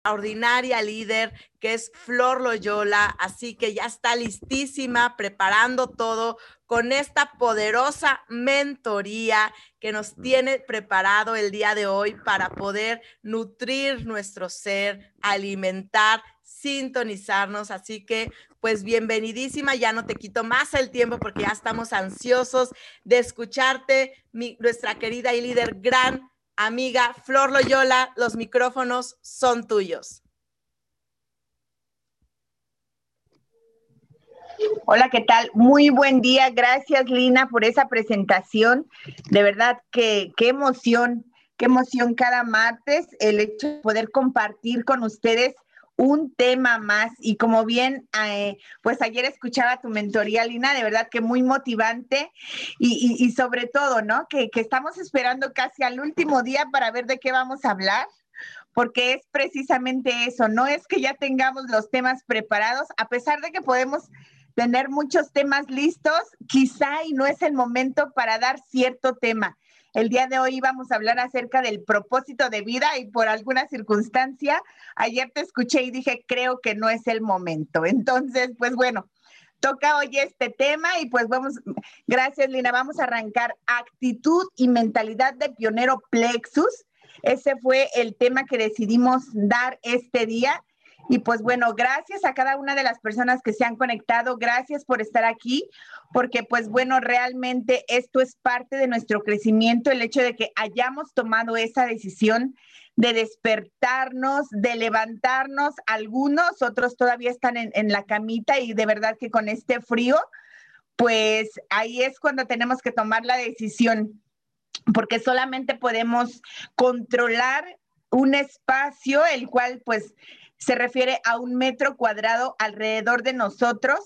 extraordinaria líder que es Flor Loyola, así que ya está listísima, preparando todo con esta poderosa mentoría que nos tiene preparado el día de hoy para poder nutrir nuestro ser, alimentar, sintonizarnos. Así que, pues bienvenidísima, ya no te quito más el tiempo porque ya estamos ansiosos de escucharte, nuestra querida y líder gran amiga Flor Loyola, los micrófonos son tuyos. Hola, ¿qué tal? Muy buen día. Gracias, Lina, por esa presentación. De verdad que qué emoción, qué emoción cada martes el hecho de poder compartir con ustedes un tema más. Y como bien, eh, pues ayer escuchaba tu mentoría, Lina, de verdad que muy motivante y, sobre todo, ¿no? Que, que estamos esperando casi al último día para ver de qué vamos a hablar porque es precisamente eso, no es que ya tengamos los temas preparados, a pesar de que podemos tener muchos temas listos, quizá y no es el momento para dar cierto tema. El día de hoy vamos a hablar acerca del propósito de vida y por alguna circunstancia, ayer te escuché y dije, creo que no es el momento. Entonces, pues bueno, toca hoy este tema y pues vamos, gracias Lina, vamos a arrancar actitud y mentalidad de pionero Plexus. Ese fue el tema que decidimos dar este día y pues bueno, gracias a cada una de las personas que se han conectado, gracias por estar aquí, porque pues bueno, realmente esto es parte de nuestro crecimiento, el hecho de que hayamos tomado esa decisión de despertarnos, de levantarnos, algunos, otros todavía están en, en la camita y de verdad que con este frío, pues ahí es cuando tenemos que tomar la decisión porque solamente podemos controlar un espacio, el cual pues se refiere a un metro cuadrado alrededor de nosotros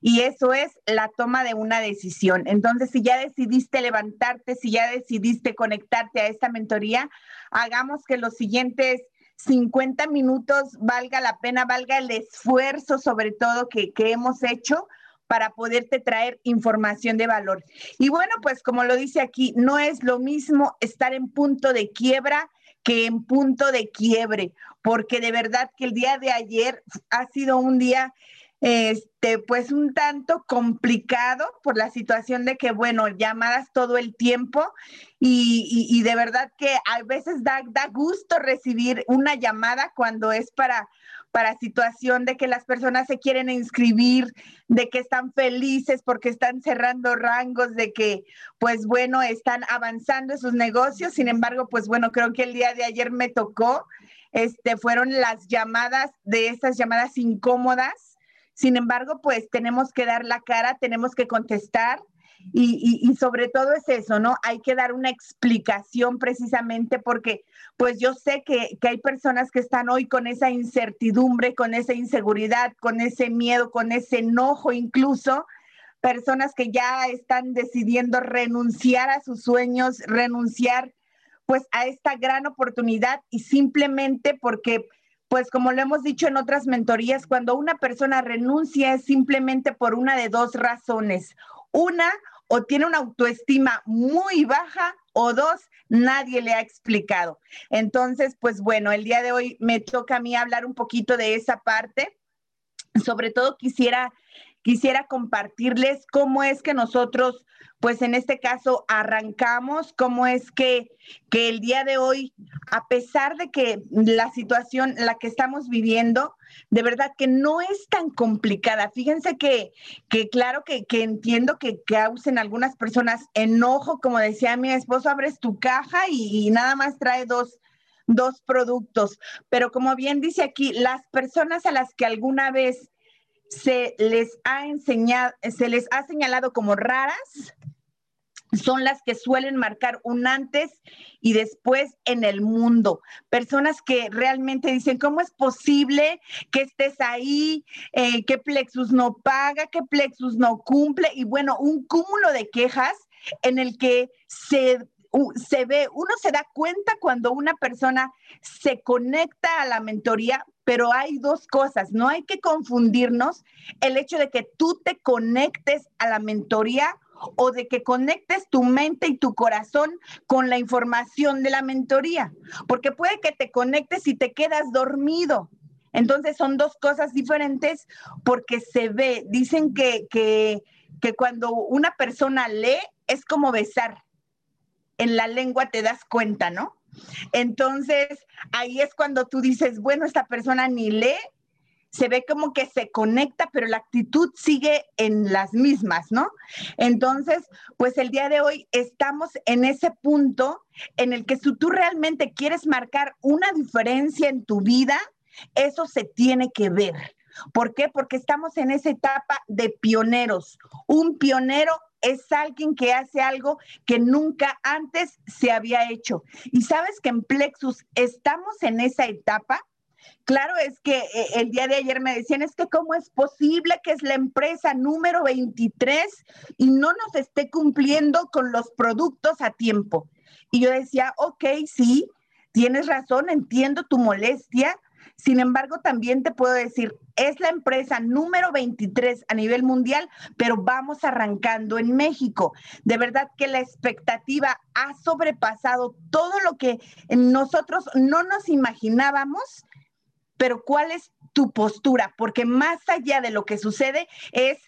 y eso es la toma de una decisión. Entonces, si ya decidiste levantarte, si ya decidiste conectarte a esta mentoría, hagamos que los siguientes 50 minutos valga la pena, valga el esfuerzo sobre todo que, hemos hecho para poderte traer información de valor. Y bueno, pues como lo dice aquí, no es lo mismo estar en punto de quiebra que en punto de quiebre, porque de verdad que el día de ayer ha sido un día este, pues un tanto complicado por la situación de que, bueno, llamadas todo el tiempo y, de verdad que a veces da, da gusto recibir una llamada cuando es para para situación de que las personas se quieren inscribir, de que están felices porque están cerrando rangos, de que, pues bueno, están avanzando sus negocios. Sin embargo, pues bueno, creo que el día de ayer me tocó, este, fueron las llamadas de esas llamadas incómodas. Sin embargo, pues tenemos que dar la cara, tenemos que contestar y, sobre todo es eso, ¿no? Hay que dar una explicación precisamente porque pues yo sé que, que, hay personas que están hoy con esa incertidumbre, con esa inseguridad, con ese miedo, con ese enojo incluso, personas que ya están decidiendo renunciar a sus sueños, renunciar pues a esta gran oportunidad y simplemente porque pues como lo hemos dicho en otras mentorías, cuando una persona renuncia es simplemente por una de dos razones. Una, o tiene una autoestima muy baja o dos, nadie le ha explicado. Entonces, pues bueno, el día de hoy me toca a mí hablar un poquito de esa parte. Sobre todo quisiera quisiera compartirles cómo es que nosotros, pues en este caso, arrancamos, cómo es que, que el día de hoy, a pesar de que la situación, la que estamos viviendo, de verdad que no es tan complicada. Fíjense que, que claro que, que entiendo que causen algunas personas enojo, como decía mi esposo, abres tu caja y, y nada más trae dos, dos productos. Pero como bien dice aquí, las personas a las que alguna vez se les ha enseñado, se les ha señalado como raras, son las que suelen marcar un antes y después en el mundo. Personas que realmente dicen, ¿cómo es posible que estés ahí? Eh, ¿Qué Plexus no paga? ¿Qué Plexus no cumple? Y bueno, un cúmulo de quejas en el que se se ve, uno se da cuenta cuando una persona se conecta a la mentoría, pero hay dos cosas, no hay que confundirnos el hecho de que tú te conectes a la mentoría o de que conectes tu mente y tu corazón con la información de la mentoría, porque puede que te conectes y te quedas dormido. Entonces son dos cosas diferentes porque se ve, dicen que, que, que cuando una persona lee es como besar. En la lengua te das cuenta, ¿no? Entonces, ahí es cuando tú dices, bueno, esta persona ni lee, se ve como que se conecta, pero la actitud sigue en las mismas, ¿no? Entonces, pues el día de hoy estamos en ese punto en el que si tú realmente quieres marcar una diferencia en tu vida, eso se tiene que ver. ¿Por qué? Porque estamos en esa etapa de pioneros. Un pionero es alguien que hace algo que nunca antes se había hecho. Y sabes que en Plexus estamos en esa etapa. Claro, es que eh, el día de ayer me decían, es que cómo es posible que es la empresa número 23 y no nos esté cumpliendo con los productos a tiempo. Y yo decía, ok, sí, tienes razón, entiendo tu molestia, sin embargo, también te puedo decir, es la empresa número 23 a nivel mundial, pero vamos arrancando en México. De verdad que la expectativa ha sobrepasado todo lo que nosotros no nos imaginábamos, pero ¿cuál es tu postura, porque más allá de lo que sucede es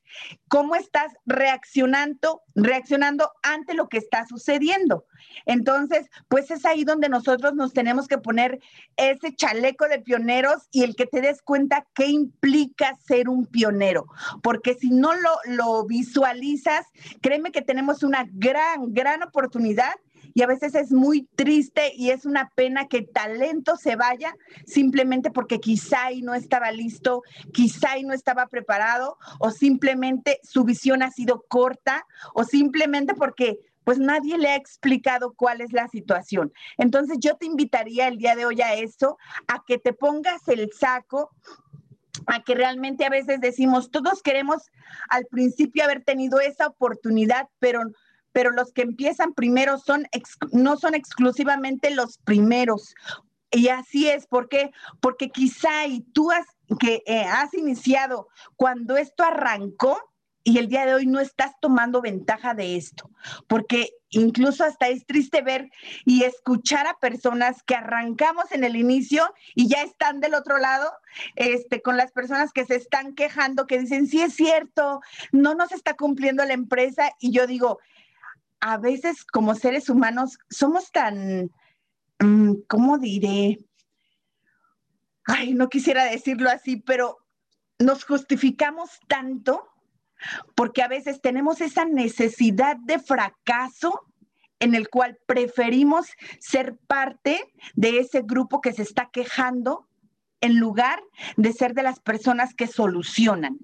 cómo estás reaccionando, reaccionando ante lo que está sucediendo. Entonces, pues es ahí donde nosotros nos tenemos que poner ese chaleco de pioneros y el que te des cuenta qué implica ser un pionero, porque si no lo, lo visualizas, créeme que tenemos una gran, gran oportunidad y a veces es muy triste y es una pena que talento se vaya simplemente porque quizá y no estaba listo, quizá y no estaba preparado o simplemente su visión ha sido corta o simplemente porque pues nadie le ha explicado cuál es la situación. Entonces yo te invitaría el día de hoy a eso, a que te pongas el saco a que realmente a veces decimos, todos queremos al principio haber tenido esa oportunidad, pero pero los que empiezan primero son no son exclusivamente los primeros. Y así es, ¿por qué? Porque quizá y tú has, que eh, has iniciado cuando esto arrancó y el día de hoy no estás tomando ventaja de esto, porque incluso hasta es triste ver y escuchar a personas que arrancamos en el inicio y ya están del otro lado, este, con las personas que se están quejando, que dicen, sí es cierto, no nos está cumpliendo la empresa. Y yo digo, a veces como seres humanos somos tan, mm, ¿cómo diré? Ay, no quisiera decirlo así, pero nos justificamos tanto porque a veces tenemos esa necesidad de fracaso en el cual preferimos ser parte de ese grupo que se está quejando en lugar de ser de las personas que solucionan.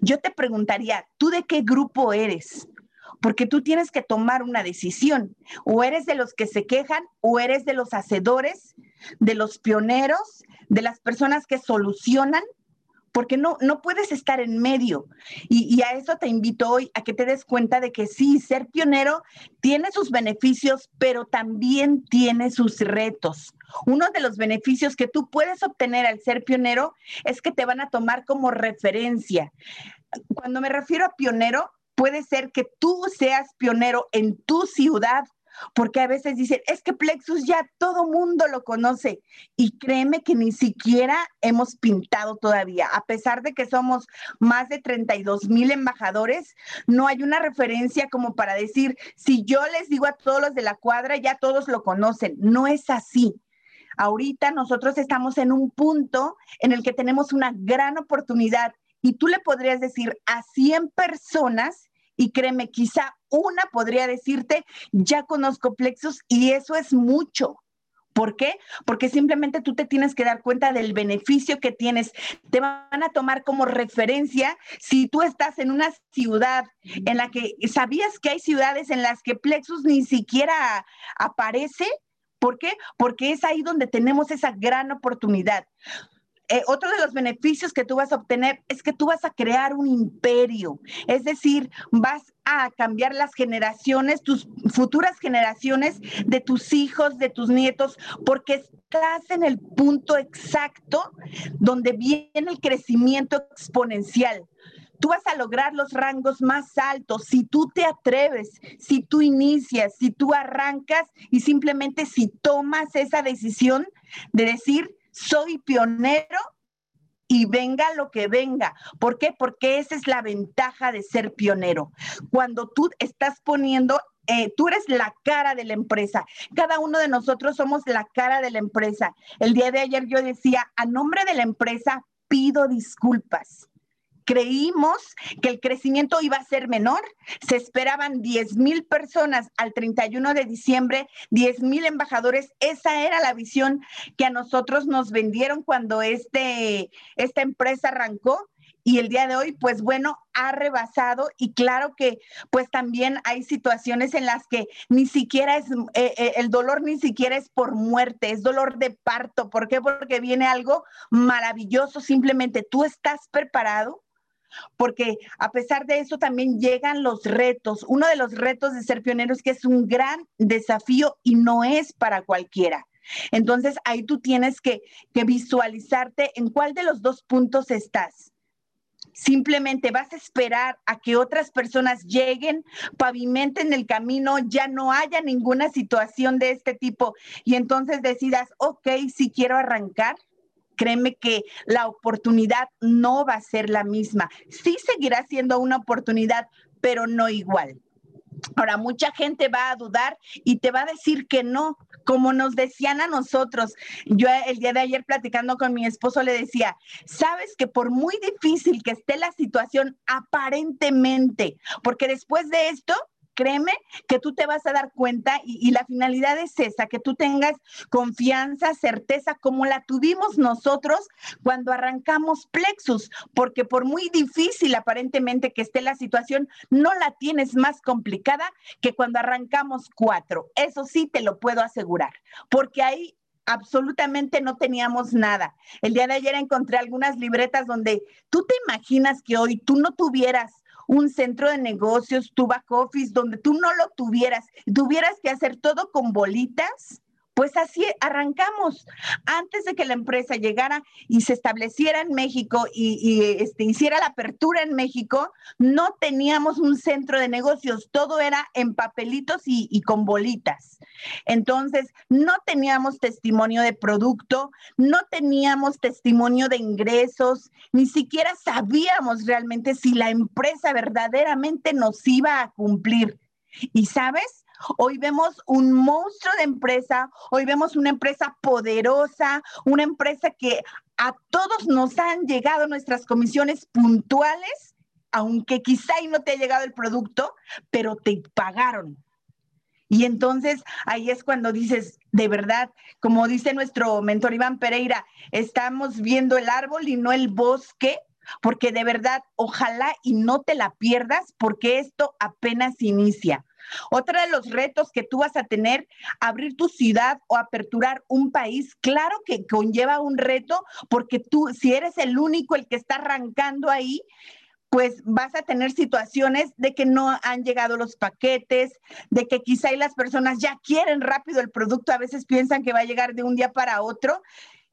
Yo te preguntaría, ¿tú de qué grupo eres? Porque tú tienes que tomar una decisión. O eres de los que se quejan o eres de los hacedores, de los pioneros, de las personas que solucionan, porque no, no puedes estar en medio. Y, y, a eso te invito hoy, a que te des cuenta de que sí, ser pionero tiene sus beneficios, pero también tiene sus retos. Uno de los beneficios que tú puedes obtener al ser pionero es que te van a tomar como referencia. Cuando me refiero a pionero, puede ser que tú seas pionero en tu ciudad, porque a veces dicen, es que Plexus ya todo mundo lo conoce y créeme que ni siquiera hemos pintado todavía, a pesar de que somos más de 32 mil embajadores, no hay una referencia como para decir, si yo les digo a todos los de la cuadra, ya todos lo conocen, no es así. Ahorita nosotros estamos en un punto en el que tenemos una gran oportunidad y tú le podrías decir a 100 personas, y créeme, quizá una podría decirte, ya conozco Plexus y eso es mucho. ¿Por qué? Porque simplemente tú te tienes que dar cuenta del beneficio que tienes. Te van a tomar como referencia si tú estás en una ciudad en la que sabías que hay ciudades en las que Plexus ni siquiera aparece. ¿Por qué? Porque es ahí donde tenemos esa gran oportunidad. Eh, otro de los beneficios que tú vas a obtener es que tú vas a crear un imperio, es decir, vas a cambiar las generaciones, tus futuras generaciones de tus hijos, de tus nietos, porque estás en el punto exacto donde viene el crecimiento exponencial. Tú vas a lograr los rangos más altos. Si tú te atreves, si tú inicias, si tú arrancas y simplemente si tomas esa decisión de decir, soy pionero y venga lo que venga. ¿Por qué? Porque esa es la ventaja de ser pionero. Cuando tú estás poniendo eh, tú eres la cara de la empresa. Cada uno de nosotros somos la cara de la empresa. El día de ayer yo decía, a nombre de la empresa, pido disculpas. Creímos que el crecimiento iba a ser menor. Se esperaban 10 mil personas al 31 de diciembre, 10 mil embajadores. Esa era la visión que a nosotros nos vendieron cuando este, esta empresa arrancó y el día de hoy, pues bueno, ha rebasado y claro que pues también hay situaciones en las que ni siquiera es, eh, eh, el dolor ni siquiera es por muerte, es dolor de parto. ¿Por qué? Porque viene algo maravilloso, simplemente tú estás preparado. Porque a pesar de eso también llegan los retos. Uno de los retos de ser pioneros que es un gran desafío y no es para cualquiera. Entonces ahí tú tienes que, que visualizarte en cuál de los dos puntos estás simplemente vas a esperar a que otras personas lleguen, pavimenten el camino, ya no haya ninguna situación de este tipo y entonces decidas, ok, si quiero arrancar. Créeme que la oportunidad no va a ser la misma. Sí seguirá siendo una oportunidad, pero no igual. Ahora, mucha gente va a dudar y te va a decir que no, como nos decían a nosotros. Yo el día de ayer platicando con mi esposo le decía, sabes que por muy difícil que esté la situación aparentemente, porque después de esto créeme que tú te vas a dar cuenta y, la finalidad es esa, que tú tengas confianza, certeza, como la tuvimos nosotros cuando arrancamos Plexus, porque por muy difícil aparentemente que esté la situación, no la tienes más complicada que cuando arrancamos cuatro. Eso sí te lo puedo asegurar, porque ahí absolutamente no teníamos nada. El día de ayer encontré algunas libretas donde tú te imaginas que hoy tú no tuvieras un centro de negocios, tu back office, donde tú no lo tuvieras, tuvieras que hacer todo con bolitas, pues así arrancamos. Antes de que la empresa llegara y se estableciera en México y, este, hiciera la apertura en México, no teníamos un centro de negocios, todo era en papelitos y, y con bolitas. Entonces, no teníamos testimonio de producto, no teníamos testimonio de ingresos, ni siquiera sabíamos realmente si la empresa verdaderamente nos iba a cumplir. Y sabes, Hoy vemos un monstruo de empresa, hoy vemos una empresa poderosa, una empresa que a todos nos han llegado nuestras comisiones puntuales, aunque quizá y no te ha llegado el producto, pero te pagaron. Y entonces ahí es cuando dices, de verdad, como dice nuestro mentor Iván Pereira, estamos viendo el árbol y no el bosque, porque de verdad, ojalá y no te la pierdas, porque esto apenas inicia. Otro de los retos que tú vas a tener, abrir tu ciudad o aperturar un país, claro que conlleva un reto porque tú, si eres el único el que está arrancando ahí, pues vas a tener situaciones de que no han llegado los paquetes, de que quizá las personas ya quieren rápido el producto, a veces piensan que va a llegar de un día para otro.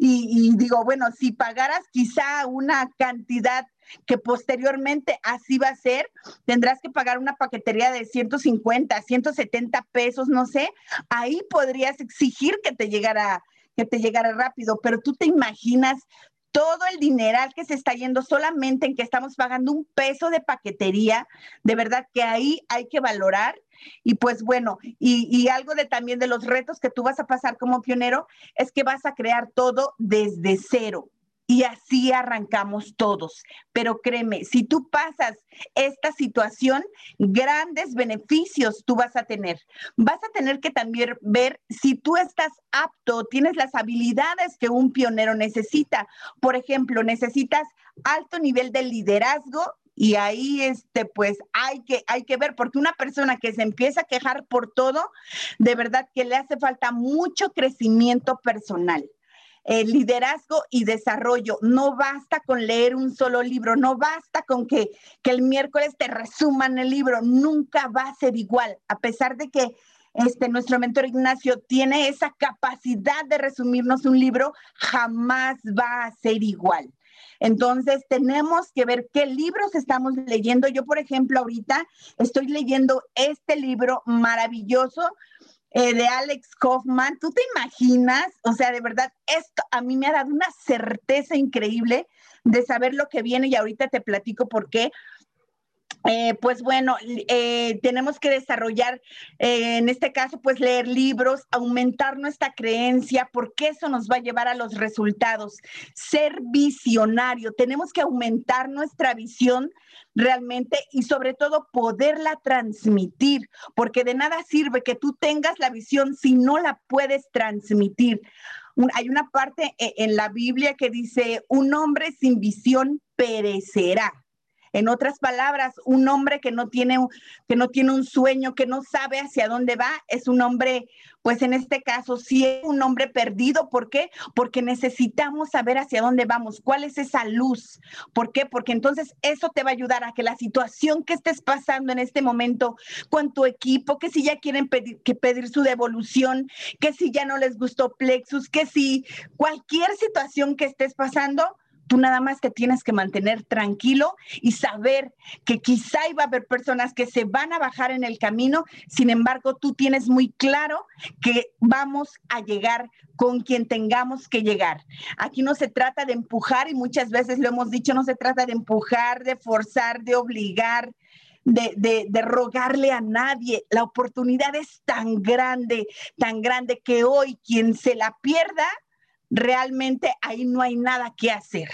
Y, digo, bueno, si pagaras quizá una cantidad que posteriormente así va a ser, tendrás que pagar una paquetería de 150, 170 pesos, no sé, ahí podrías exigir que te llegara que te llegara rápido, pero tú te imaginas todo el dineral que se está yendo solamente en que estamos pagando un peso de paquetería, de verdad que ahí hay que valorar. Y pues bueno, y, algo de también de los retos que tú vas a pasar como pionero es que vas a crear todo desde cero y así arrancamos todos. Pero créeme, si tú pasas esta situación, grandes beneficios tú vas a tener. Vas a tener que también ver si tú estás apto, tienes las habilidades que un pionero necesita. Por ejemplo, necesitas alto nivel de liderazgo y ahí este pues hay que hay que ver porque una persona que se empieza a quejar por todo de verdad que le hace falta mucho crecimiento personal liderazgo y desarrollo. No basta con leer un solo libro, no basta con que, que el miércoles te resuman el libro, nunca va a ser igual, a pesar de que este, nuestro mentor Ignacio tiene esa capacidad de resumirnos un libro, jamás va a ser igual. Entonces, tenemos que ver qué libros estamos leyendo. Yo, por ejemplo, ahorita estoy leyendo este libro maravilloso eh, de Alex Kaufman. ¿Tú te imaginas? O sea, de verdad, esto a mí me ha dado una certeza increíble de saber lo que viene y ahorita te platico por qué. Eh, pues bueno, eh, tenemos que desarrollar, eh, en este caso, pues leer libros, aumentar nuestra creencia, porque eso nos va a llevar a los resultados. Ser visionario, tenemos que aumentar nuestra visión realmente y sobre todo poderla transmitir, porque de nada sirve que tú tengas la visión si no la puedes transmitir. hay una parte en la Biblia que dice, un hombre sin visión perecerá. En otras palabras, un hombre que no tiene, que no tiene un sueño, que no sabe hacia dónde va, es un hombre, pues en este caso, sí es un hombre perdido. ¿Por qué? Porque necesitamos saber hacia dónde vamos, cuál es esa luz. ¿Por qué? Porque entonces eso te va a ayudar a que la situación que estés pasando en este momento con tu equipo, que si ya quieren pedir, que pedir su devolución, que si ya no les gustó Plexus, que si cualquier situación que estés pasando, Tú nada más te tienes que mantener tranquilo y saber que quizá iba a haber personas que se van a bajar en el camino, sin embargo, tú tienes muy claro que vamos a llegar con quien tengamos que llegar. Aquí no se trata de empujar y muchas veces lo hemos dicho, no se trata de empujar, de forzar, de obligar. De, de, de, rogarle a nadie. La oportunidad es tan grande, tan grande que hoy quien se la pierda realmente ahí no hay nada que hacer.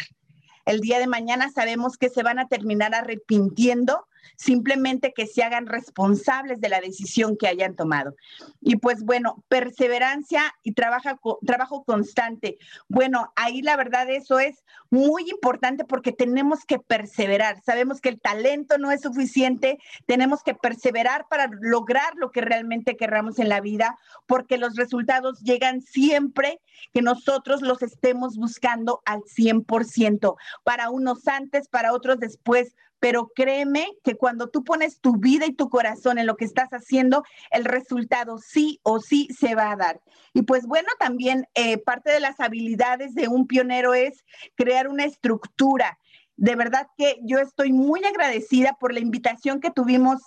El día de mañana sabemos que se van a terminar arrepintiendo simplemente que se hagan responsables de la decisión que hayan tomado. Y pues bueno, perseverancia y trabajo constante. Bueno, ahí la verdad eso es muy importante porque tenemos que perseverar. Sabemos que el talento no es suficiente, tenemos que perseverar para lograr lo que realmente querramos en la vida, porque los resultados llegan siempre que nosotros los estemos buscando al 100%, para unos antes, para otros después, pero créeme que cuando tú pones tu vida y tu corazón en lo que estás haciendo, el resultado sí o sí se va a dar. Y pues bueno, también eh, parte de las habilidades de un pionero es crear una estructura. De verdad que yo estoy muy agradecida por la invitación que tuvimos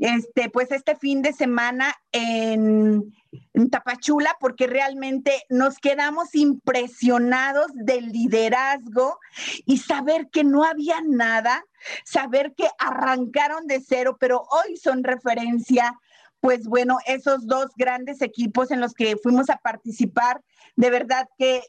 este, pues este fin de semana en, en, Tapachula, porque realmente nos quedamos impresionados del liderazgo y saber que no había nada, saber que arrancaron de cero, pero hoy son referencia. Pues bueno, esos dos grandes equipos en los que fuimos a participar, de verdad que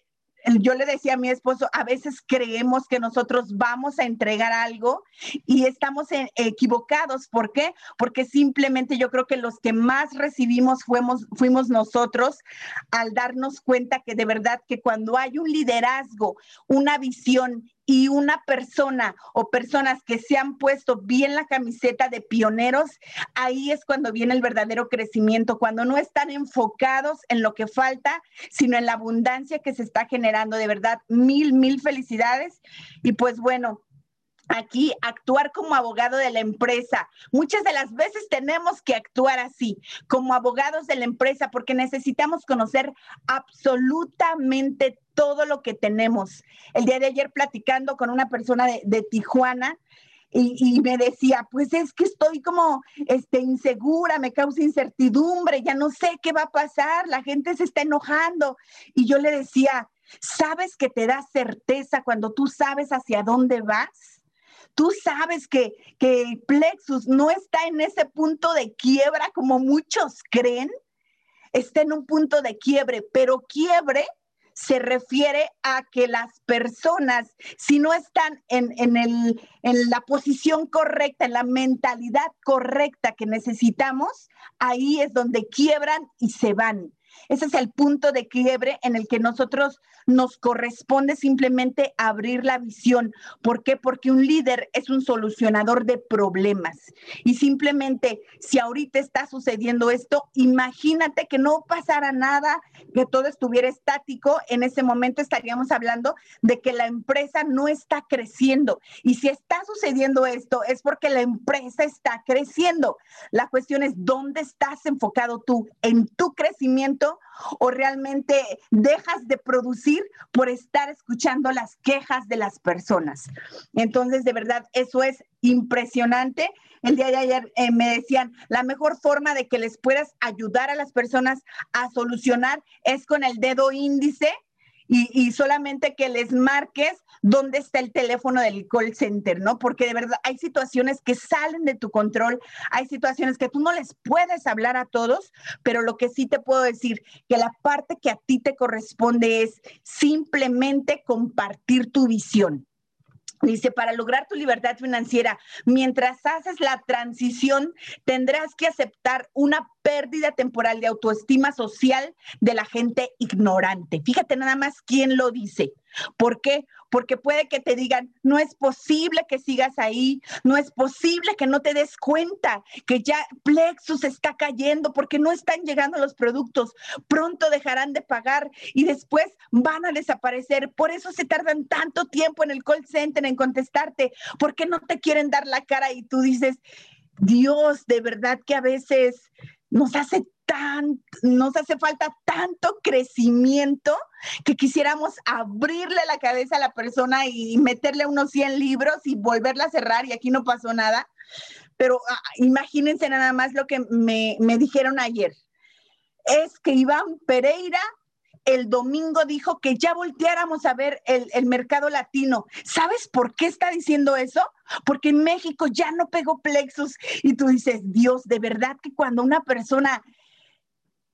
yo le decía a mi esposo, a veces creemos que nosotros vamos a entregar algo y estamos equivocados. ¿Por qué? Porque simplemente yo creo que los que más recibimos fuimos, fuimos nosotros al darnos cuenta que de verdad que cuando hay un liderazgo, una visión y una persona o personas que se han puesto bien la camiseta de pioneros, ahí es cuando viene el verdadero crecimiento, cuando no están enfocados en lo que falta, sino en la abundancia que se está generando. De verdad, mil, mil felicidades. Y pues bueno, aquí actuar como abogado de la empresa. Muchas de las veces tenemos que actuar así, como abogados de la empresa, porque necesitamos conocer absolutamente todo lo que tenemos. El día de ayer platicando con una persona de, Tijuana, y, me decía, pues es que estoy como este, insegura, me causa incertidumbre, ya no sé qué va a pasar, la gente se está enojando. Y yo le decía, ¿sabes que te da certeza cuando tú sabes hacia dónde vas? Tú sabes que, que el plexus no está en ese punto de quiebra como muchos creen, está en un punto de quiebre, pero quiebre se refiere a que las personas, si no están en, en, el, en, la posición correcta, en la mentalidad correcta que necesitamos, ahí es donde quiebran y se van. Ese es el punto de quiebre en el que nosotros nos corresponde simplemente abrir la visión. ¿Por qué? Porque un líder es un solucionador de problemas. Y simplemente, si ahorita está sucediendo esto, imagínate que no pasara nada, que todo estuviera estático. En ese momento estaríamos hablando de que la empresa no está creciendo. Y si está sucediendo esto, es porque la empresa está creciendo. La cuestión es, ¿dónde estás enfocado tú? En tu crecimiento o realmente dejas de producir por estar escuchando las quejas de las personas. Entonces, de verdad, eso es impresionante. El día de ayer eh, me decían, la mejor forma de que les puedas ayudar a las personas a solucionar es con el dedo índice y, solamente que les marques dónde está el teléfono del call center, ¿no? Porque de verdad hay situaciones que salen de tu control, hay situaciones que tú no les puedes hablar a todos, pero lo que sí te puedo decir, que la parte que a ti te corresponde es simplemente compartir tu visión. Dice, para lograr tu libertad financiera, mientras haces la transición, tendrás que aceptar una pérdida temporal de autoestima social de la gente ignorante. Fíjate nada más quién lo dice. ¿Por qué? Porque puede que te digan, no es posible que sigas ahí, no es posible que no te des cuenta que ya Plexus está cayendo porque no están llegando los productos, pronto dejarán de pagar y después van a desaparecer. Por eso se tardan tanto tiempo en el call center en contestarte, porque no te quieren dar la cara y tú dices, Dios, de verdad que a veces nos hace nos hace falta tanto crecimiento que quisiéramos abrirle la cabeza a la persona y meterle unos 100 libros y volverla a cerrar y aquí no pasó nada. Pero ah, imagínense nada más lo que me, me dijeron ayer. Es que Iván Pereira el domingo dijo que ya volteáramos a ver el, el, mercado latino. ¿Sabes por qué está diciendo eso? Porque en México ya no pegó plexus y tú dices, Dios, de verdad que cuando una persona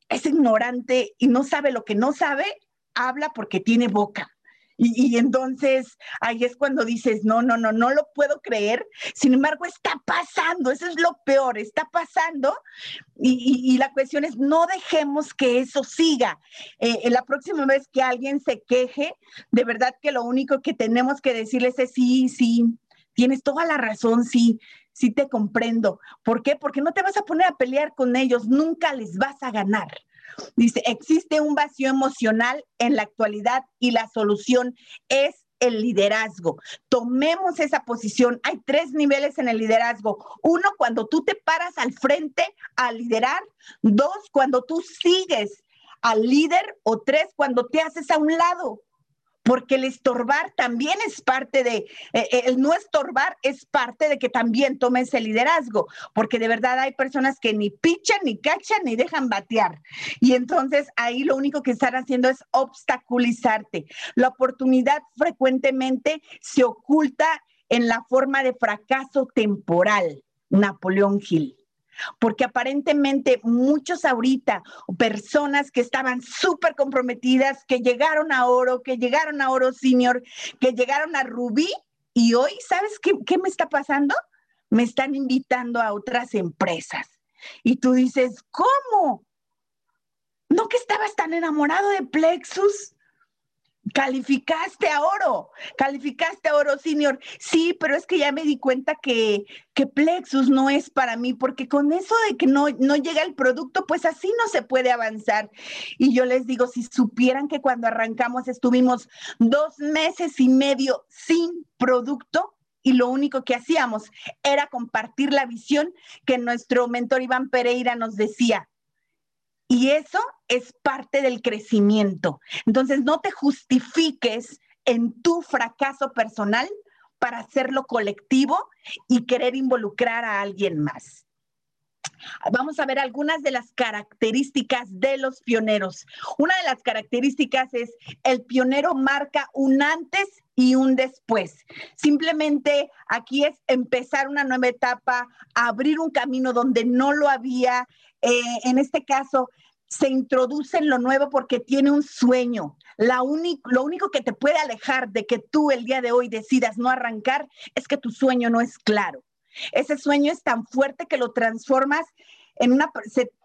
es ignorante y no sabe lo que no sabe, habla porque tiene boca. Y, entonces ahí es cuando dices, no, no, no, no lo puedo creer. Sin embargo, está pasando, eso es lo peor, está pasando. Y, la cuestión es, no dejemos que eso siga. Eh, la próxima vez que alguien se queje, de verdad que lo único que tenemos que decirles es, sí, sí, tienes toda la razón, sí, sí te comprendo. ¿Por qué? Porque no te vas a poner a pelear con ellos, nunca les vas a ganar. Dice, existe un vacío emocional en la actualidad y la solución es el liderazgo. Tomemos esa posición. Hay tres niveles en el liderazgo. Uno, cuando tú te paras al frente a liderar. Dos, cuando tú sigues al líder. O tres, cuando te haces a un lado porque el estorbar también es parte de, eh, eh, el no estorbar es parte de que también tomes el liderazgo, porque de verdad hay personas que ni pichan, ni cachan, ni dejan batear. Y entonces ahí lo único que están haciendo es obstaculizarte. La oportunidad frecuentemente se oculta en la forma de fracaso temporal. Napoleón Hill porque aparentemente muchos ahorita, personas que estaban súper comprometidas, que llegaron a oro, que llegaron a oro senior, que llegaron a rubí, y hoy, ¿sabes qué, qué me está pasando? Me están invitando a otras empresas. Y tú dices, ¿cómo? ¿No que estabas tan enamorado de Plexus? Calificaste a oro, calificaste a oro senior. Sí, pero es que ya me di cuenta que, que Plexus no es para mí, porque con eso de que no, no llega el producto, pues así no se puede avanzar. Y yo les digo, si supieran que cuando arrancamos estuvimos dos meses y medio sin producto, y lo único que hacíamos era compartir la visión que nuestro mentor Iván Pereira nos decía, y eso es parte del crecimiento. Entonces, no te justifiques en tu fracaso personal para hacerlo colectivo y querer involucrar a alguien más. Vamos a ver algunas de las características de los pioneros. Una de las características es el pionero marca un antes y un después. Simplemente aquí es empezar una nueva etapa, abrir un camino donde no lo había. Eh, en este caso, se introduce en lo nuevo porque tiene un sueño. Lo único que te puede alejar de que tú el día de hoy decidas no arrancar es que tu sueño no es claro. Ese sueño es tan fuerte que lo transformas en una,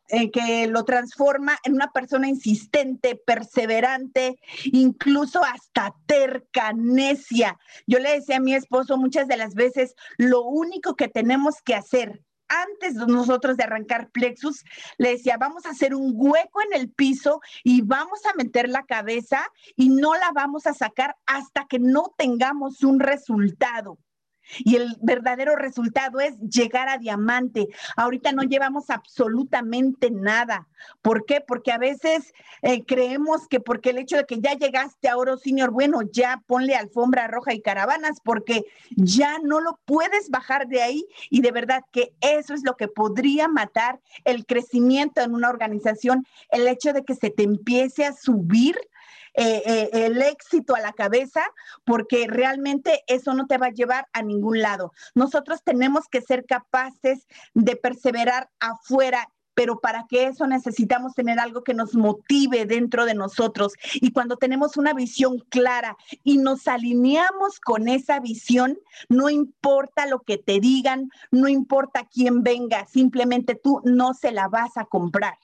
eh, que lo transforma en una persona insistente, perseverante, incluso hasta terca, necia. Yo le decía a mi esposo muchas de las veces, lo único que tenemos que hacer antes de nosotros de arrancar Plexus, le decía, vamos a hacer un hueco en el piso y vamos a meter la cabeza y no la vamos a sacar hasta que no tengamos un resultado. Y el verdadero resultado es llegar a diamante. Ahorita no llevamos absolutamente nada. ¿Por qué? Porque a veces eh, creemos que porque el hecho de que ya llegaste a oro senior, bueno, ya ponle alfombra roja y caravanas porque ya no lo puedes bajar de ahí y de verdad que eso es lo que podría matar el crecimiento en una organización, el hecho de que se te empiece a subir eh, eh, el éxito a la cabeza, porque realmente eso no te va a llevar a ningún lado. Nosotros tenemos que ser capaces de perseverar afuera pero para que eso necesitamos tener algo que nos motive dentro de nosotros. Y cuando tenemos una visión clara y nos alineamos con esa visión, no importa lo que te digan, no importa quién venga, simplemente tú no se la vas a comprar.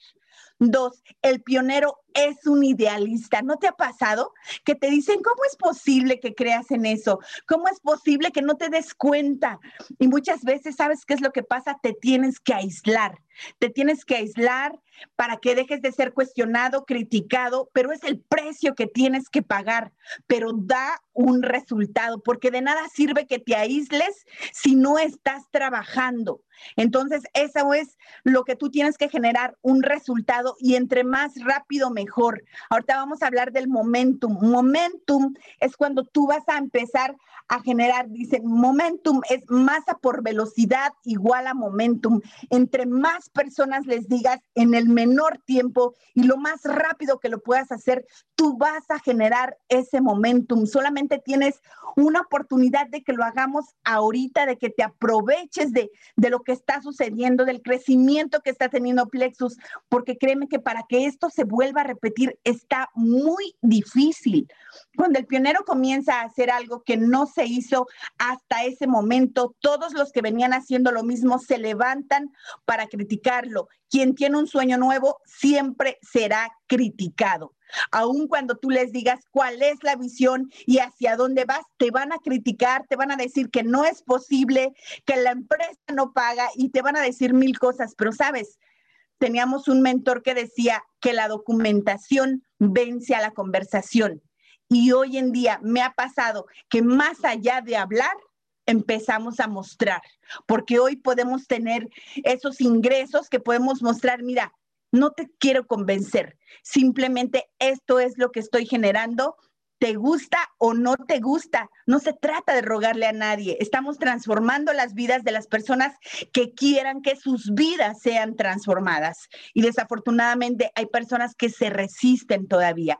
Dos, el pionero es un idealista. ¿No te ha pasado que te dicen, ¿cómo es posible que creas en eso? ¿Cómo es posible que no te des cuenta? Y muchas veces, ¿sabes qué es lo que pasa? Te tienes que aislar. Te tienes que aislar para que dejes de ser cuestionado, criticado, pero es el precio que tienes que pagar, pero da un resultado, porque de nada sirve que te aísles si no estás trabajando. Entonces, eso es lo que tú tienes que generar, un resultado, y entre más rápido, mejor. Ahorita vamos a hablar del momentum. Momentum es cuando tú vas a empezar a generar, dicen, momentum es masa por velocidad igual a momentum. Entre más personas les digas en el menor tiempo y lo más rápido que lo puedas hacer, tú vas a generar ese momentum. Solamente tienes una oportunidad de que lo hagamos ahorita, de que te aproveches de, de lo que está sucediendo, del crecimiento que está teniendo Plexus, porque créeme que para que esto se vuelva a repetir está muy difícil. Cuando el pionero comienza a hacer algo que no se hizo hasta ese momento, todos los que venían haciendo lo mismo se levantan para criticarlo. Quien tiene un sueño nuevo siempre será criticado. Aun cuando tú les digas cuál es la visión y hacia dónde vas, te van a criticar, te van a decir que no es posible, que la empresa no paga y te van a decir mil cosas, pero sabes, teníamos un mentor que decía que la documentación vence a la conversación. Y hoy en día me ha pasado que más allá de hablar, empezamos a mostrar, porque hoy podemos tener esos ingresos que podemos mostrar, mira, no te quiero convencer, simplemente esto es lo que estoy generando, te gusta o no te gusta. No se trata de rogarle a nadie. Estamos transformando las vidas de las personas que quieran que sus vidas sean transformadas. Y desafortunadamente hay personas que se resisten todavía.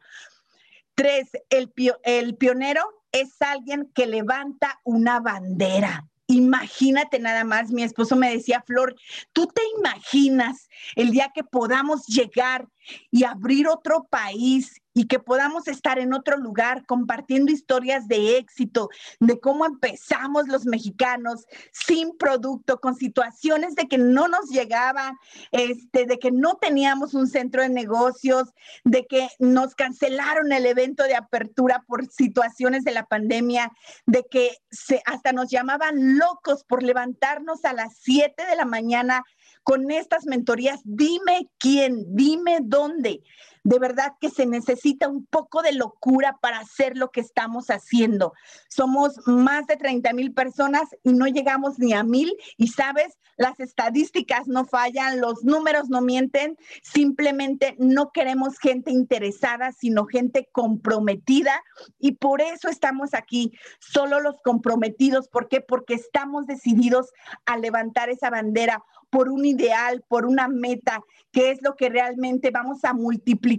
Tres, el, el pionero es alguien que levanta una bandera. Imagínate nada más, mi esposo me decía, Flor, ¿tú te imaginas el día que podamos llegar y abrir otro país y que podamos estar en otro lugar compartiendo historias de éxito, de cómo empezamos los mexicanos sin producto, con situaciones de que no nos llegaba, este, de que no teníamos un centro de negocios, de que nos cancelaron el evento de apertura por situaciones de la pandemia, de que hasta nos llamaban locos por levantarnos a las 7 de la mañana con estas mentorías. Dime quién, dime dónde de verdad que se necesita un poco de locura para hacer lo que estamos haciendo. Somos más de 30 mil personas y no llegamos ni a mil y sabes, las estadísticas no fallan, los números no mienten, simplemente no queremos gente interesada, sino gente comprometida y por eso estamos aquí, solo los comprometidos. ¿Por qué? Porque estamos decididos a levantar esa bandera por un ideal, por una meta, que es lo que realmente vamos a multiplicar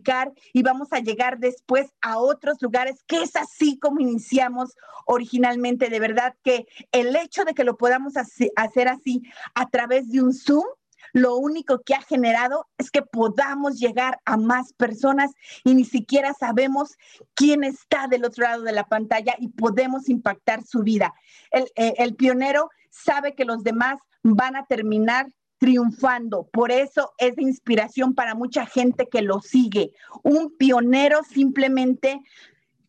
y vamos a llegar después a otros lugares, que es así como iniciamos originalmente. De verdad que el hecho de que lo podamos hacer así a través de un Zoom, lo único que ha generado es que podamos llegar a más personas y ni siquiera sabemos quién está del otro lado de la pantalla y podemos impactar su vida. El, eh, pionero sabe que los demás van a terminar triunfando. Por eso es de inspiración para mucha gente que lo sigue. Un pionero simplemente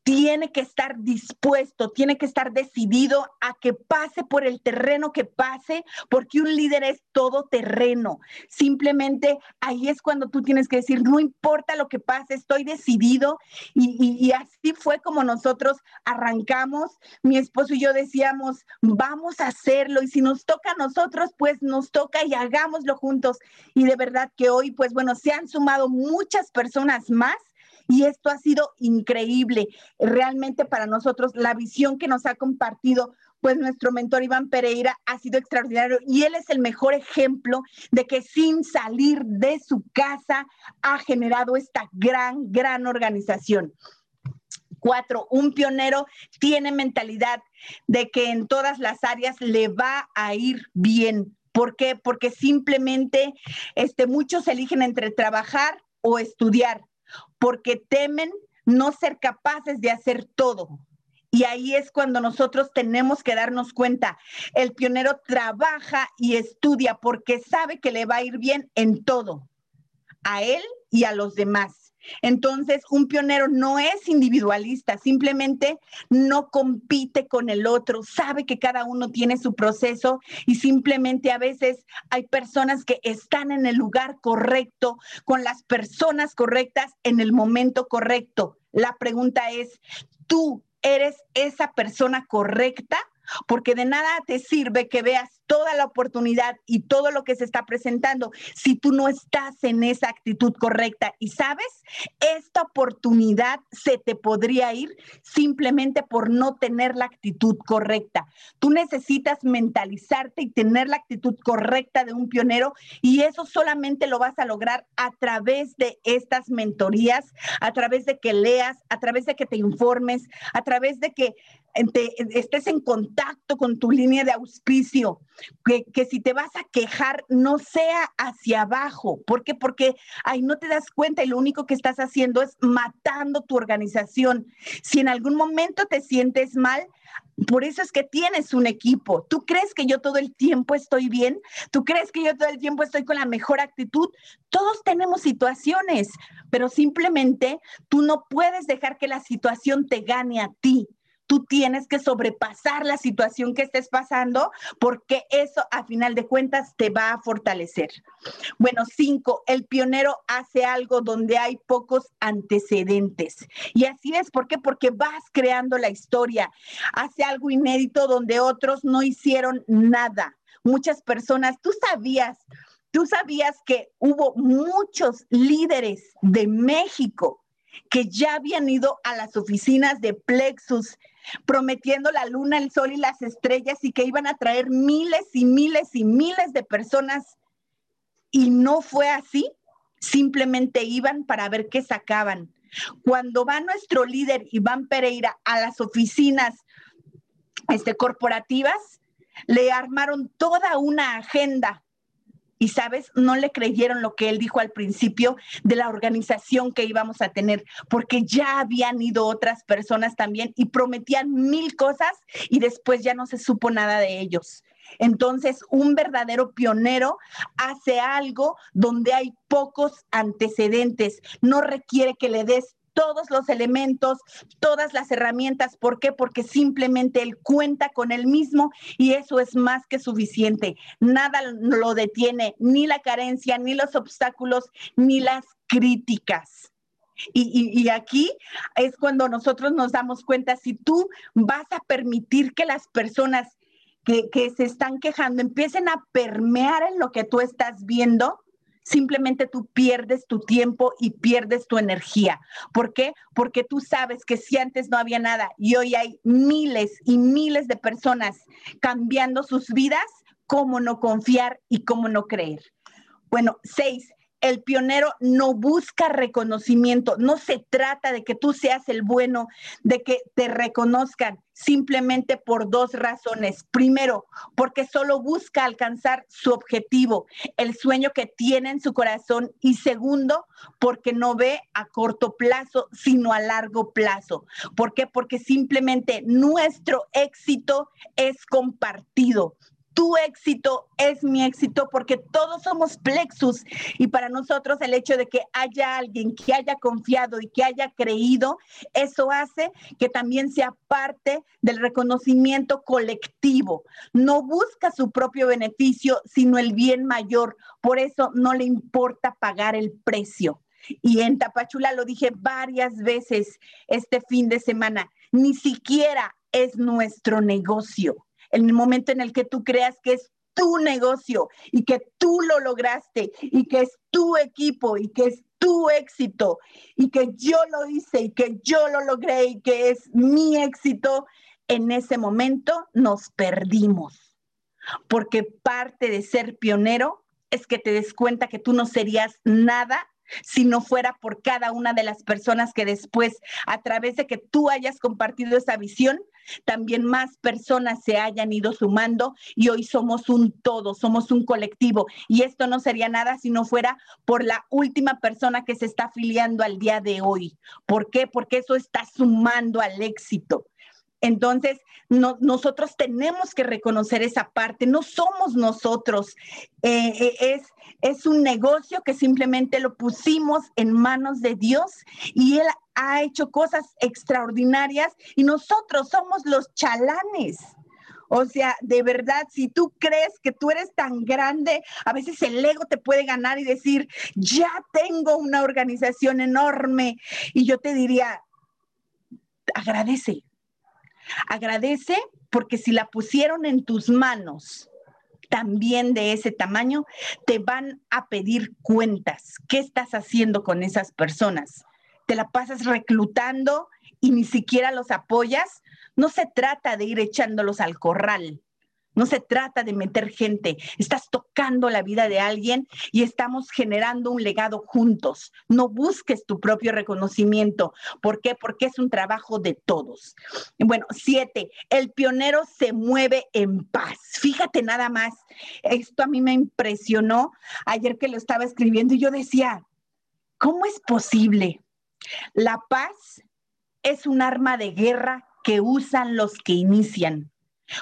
tiene que estar dispuesto, tiene que estar decidido a que pase por el terreno que pase, porque un líder es todo terreno. Simplemente ahí es cuando tú tienes que decir, no importa lo que pase, estoy decidido. Y, así fue como nosotros arrancamos. Mi esposo y yo decíamos, vamos a hacerlo. Y si nos toca a nosotros, pues nos toca y hagámoslo juntos. Y de verdad que hoy, pues bueno, se han sumado muchas personas más y esto ha sido increíble. Realmente para nosotros la visión que nos ha compartido pues nuestro mentor Iván Pereira ha sido extraordinario y él es el mejor ejemplo de que sin salir de su casa ha generado esta gran, gran organización. Cuatro, un pionero tiene mentalidad de que en todas las áreas le va a ir bien. ¿Por qué? Porque simplemente este, muchos eligen entre trabajar o estudiar porque temen no ser capaces de hacer todo. Y ahí es cuando nosotros tenemos que darnos cuenta. El pionero trabaja y estudia porque sabe que le va a ir bien en todo, a él y a los demás. Entonces, un pionero no es individualista, simplemente no compite con el otro, sabe que cada uno tiene su proceso y simplemente a veces hay personas que están en el lugar correcto, con las personas correctas en el momento correcto. La pregunta es, ¿tú eres esa persona correcta? porque de nada te sirve que veas toda la oportunidad y todo lo que se está presentando si tú no estás en esa actitud correcta. Y sabes, esta oportunidad se te podría ir simplemente por no tener la actitud correcta. Tú necesitas mentalizarte y tener la actitud correcta de un pionero y eso solamente lo vas a lograr a través de estas mentorías, a través de que leas, a través de que te informes, a través de que estés en contacto con tu línea de auspicio, que, si te vas a quejar no sea hacia abajo. ¿Por qué? Porque ahí no te das cuenta y lo único que estás haciendo es matando tu organización. Si en algún momento te sientes mal, por eso es que tienes un equipo. ¿Tú crees que yo todo el tiempo estoy bien? ¿Tú crees que yo todo el tiempo estoy con la mejor actitud? Todos tenemos situaciones, pero simplemente tú no puedes dejar que la situación te gane a ti tú tienes que sobrepasar la situación que estés pasando porque eso a final de cuentas te va a fortalecer. Bueno, cinco, el pionero hace algo donde hay pocos antecedentes. Y así es, ¿por qué? Porque vas creando la historia. Hace algo inédito donde otros no hicieron nada. Muchas personas, tú sabías, tú sabías que hubo muchos líderes de México que ya habían ido a las oficinas de Plexus prometiendo la luna, el sol y las estrellas y que iban a traer miles y miles y miles de personas. Y no fue así, simplemente iban para ver qué sacaban. Cuando va nuestro líder Iván Pereira a las oficinas este, corporativas, le armaron toda una agenda y sabes, no le creyeron lo que él dijo al principio de la organización que íbamos a tener, porque ya habían ido otras personas también y prometían mil cosas y después ya no se supo nada de ellos. Entonces, un verdadero pionero hace algo donde hay pocos antecedentes, no requiere que le des todos los elementos, todas las herramientas. ¿Por qué? Porque simplemente él cuenta con él mismo y eso es más que suficiente. Nada lo detiene, ni la carencia, ni los obstáculos, ni las críticas. Y, aquí es cuando nosotros nos damos cuenta, si tú vas a permitir que las personas que, que se están quejando empiecen a permear en lo que tú estás viendo, simplemente tú pierdes tu tiempo y pierdes tu energía. ¿Por qué? Porque tú sabes que si antes no había nada y hoy hay miles y miles de personas cambiando sus vidas, ¿cómo no confiar y cómo no creer? Bueno, seis, el pionero no busca reconocimiento, no se trata de que tú seas el bueno, de que te reconozcan, simplemente por dos razones. Primero, porque solo busca alcanzar su objetivo, el sueño que tiene en su corazón. Y segundo, porque no ve a corto plazo, sino a largo plazo. ¿Por qué? Porque simplemente nuestro éxito es compartido tu éxito es mi éxito porque todos somos plexus y para nosotros el hecho de que haya alguien que haya confiado y que haya creído, eso hace que también sea parte del reconocimiento colectivo. No busca su propio beneficio, sino el bien mayor. Por eso no le importa pagar el precio. Y en Tapachula lo dije varias veces este fin de semana, ni siquiera es nuestro negocio. En el momento en el que tú creas que es tu negocio y que tú lo lograste y que es tu equipo y que es tu éxito y que yo lo hice y que yo lo logré y que es mi éxito, en ese momento nos perdimos. Porque parte de ser pionero es que te des cuenta que tú no serías nada si no fuera por cada una de las personas que después, a través de que tú hayas compartido esa visión, también más personas se hayan ido sumando y hoy somos un todo, somos un colectivo. Y esto no sería nada si no fuera por la última persona que se está afiliando al día de hoy. ¿Por qué? Porque eso está sumando al éxito. Entonces, nosotros tenemos que reconocer esa parte, no somos nosotros, eh, eh, es, es un negocio que simplemente lo pusimos en manos de Dios y Él ha hecho cosas extraordinarias y nosotros somos los chalanes. O sea, de verdad, si tú crees que tú eres tan grande, a veces el ego te puede ganar y decir, ya tengo una organización enorme. Y yo te diría, agradece, Agradece porque si la pusieron en tus manos también de ese tamaño, te van a pedir cuentas. ¿Qué estás haciendo con esas personas? ¿Te la pasas reclutando y ni siquiera los apoyas? No se trata de ir echándolos al corral. No se trata de meter gente, estás tocando la vida de alguien y estamos generando un legado juntos. No busques tu propio reconocimiento. ¿Por qué? Porque es un trabajo de todos. Bueno, siete, el pionero se mueve en paz. Fíjate nada más, esto a mí me impresionó ayer que lo estaba escribiendo y yo decía, ¿cómo es posible? La paz es un arma de guerra que usan los que inician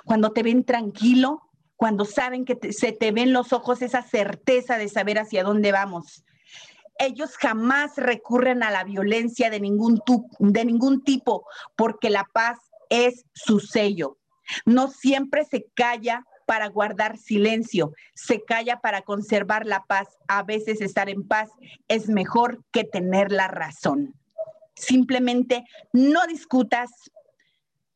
cuando te ven tranquilo, cuando saben que se te ven los ojos esa certeza de saber hacia dónde vamos. Ellos jamás recurren a la violencia de ningún, de ningún tipo porque la paz es su sello. No siempre se calla para guardar silencio, se calla para conservar la paz. A veces estar en paz es mejor que tener la razón. Simplemente no discutas,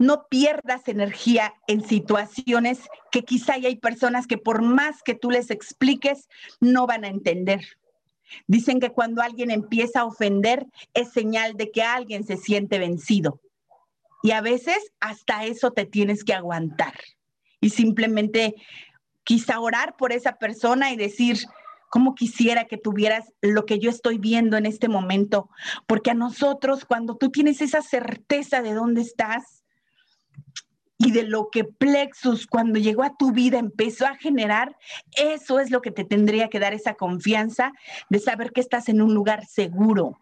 no pierdas energía en situaciones que quizá hay personas que por más que tú les expliques, no van a entender. Dicen que cuando alguien empieza a ofender es señal de que alguien se siente vencido. Y a veces hasta eso te tienes que aguantar. Y simplemente quizá orar por esa persona y decir, ¿Cómo quisiera que tuvieras lo que yo estoy viendo en este momento? Porque a nosotros, cuando tú tienes esa certeza de dónde estás, y de lo que Plexus cuando llegó a tu vida empezó a generar, eso es lo que te tendría que dar esa confianza de saber que estás en un lugar seguro.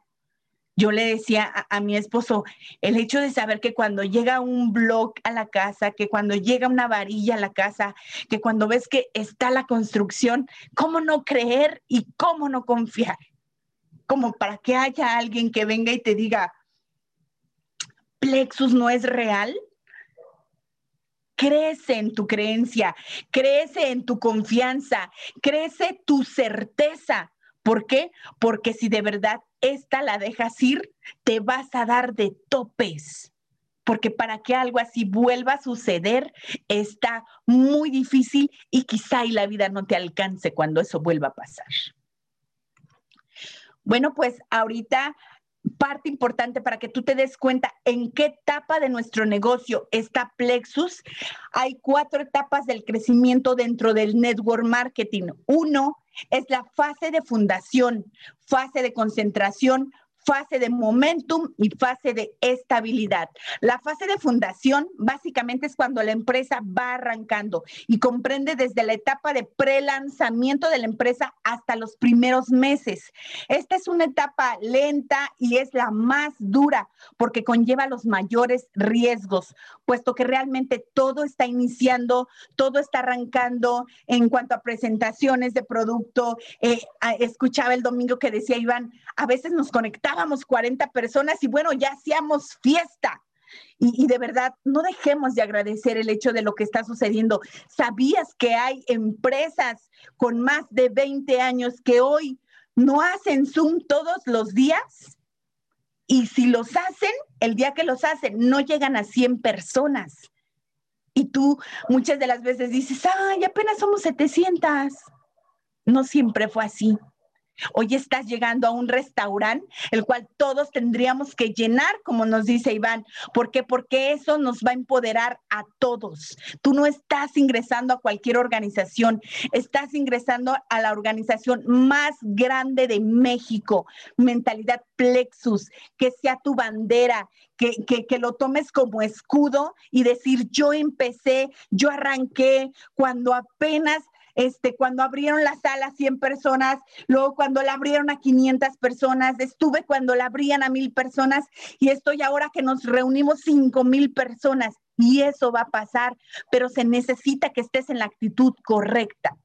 Yo le decía a, mi esposo, el hecho de saber que cuando llega un blog a la casa, que cuando llega una varilla a la casa, que cuando ves que está la construcción, ¿cómo no creer y cómo no confiar? Como para que haya alguien que venga y te diga, Plexus no es real crece en tu creencia, crece en tu confianza, crece tu certeza. ¿Por qué? Porque si de verdad esta la dejas ir, te vas a dar de topes. Porque para que algo así vuelva a suceder está muy difícil y quizá y la vida no te alcance cuando eso vuelva a pasar. Bueno, pues ahorita parte importante para que tú te des cuenta en qué etapa de nuestro negocio está Plexus. Hay cuatro etapas del crecimiento dentro del network marketing. Uno es la fase de fundación, fase de concentración, fase de momentum y fase de estabilidad. La fase de fundación básicamente es cuando la empresa va arrancando y comprende desde la etapa de pre-lanzamiento de la empresa hasta los primeros meses. Esta es una etapa lenta y es la más dura porque conlleva los mayores riesgos, puesto que realmente todo está iniciando, todo está arrancando en cuanto a presentaciones de producto. Eh, escuchaba el domingo que decía Iván, a veces nos conectamos 40 personas y bueno, ya hacíamos fiesta. Y, y, de verdad, no dejemos de agradecer el hecho de lo que está sucediendo. ¿Sabías que hay empresas con más de 20 años que hoy no hacen Zoom todos los días? Y si los hacen, el día que los hacen, no llegan a 100 personas. Y tú muchas de las veces dices, ay, apenas somos 700. No siempre fue así. Hoy estás llegando a un restaurante, el cual todos tendríamos que llenar, como nos dice Iván. ¿Por qué? Porque eso nos va a empoderar a todos. Tú no estás ingresando a cualquier organización, estás ingresando a la organización más grande de México, Mentalidad Plexus, que sea tu bandera, que, que, que, lo tomes como escudo y decir, yo empecé, yo arranqué cuando apenas este, cuando abrieron la sala a 100 personas, luego cuando la abrieron a 500 personas, estuve cuando la abrían a mil personas y estoy ahora que nos reunimos 5 mil personas y eso va a pasar, pero se necesita que estés en la actitud correcta.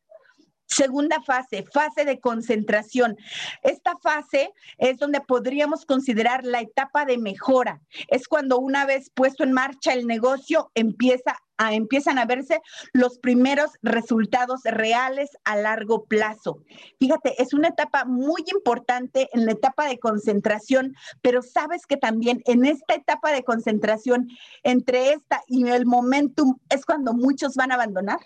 Segunda fase, fase de concentración. Esta fase es donde podríamos considerar la etapa de mejora. Es cuando una vez puesto en marcha el negocio empieza a, empiezan a verse los primeros resultados reales a largo plazo. Fíjate, es una etapa muy importante en la etapa de concentración, pero sabes que también en esta etapa de concentración, entre esta y el momentum, es cuando muchos van a abandonar.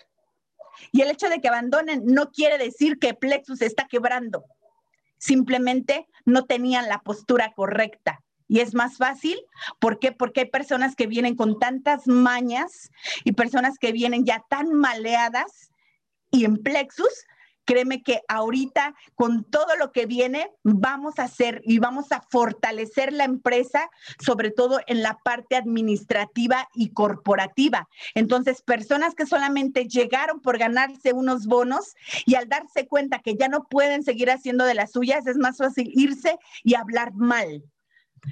Y el hecho de que abandonen no quiere decir que Plexus está quebrando. Simplemente no tenían la postura correcta. Y es más fácil, ¿por qué? Porque hay personas que vienen con tantas mañas y personas que vienen ya tan maleadas y en Plexus Créeme que ahorita con todo lo que viene vamos a hacer y vamos a fortalecer la empresa, sobre todo en la parte administrativa y corporativa. Entonces, personas que solamente llegaron por ganarse unos bonos y al darse cuenta que ya no pueden seguir haciendo de las suyas, es más fácil irse y hablar mal.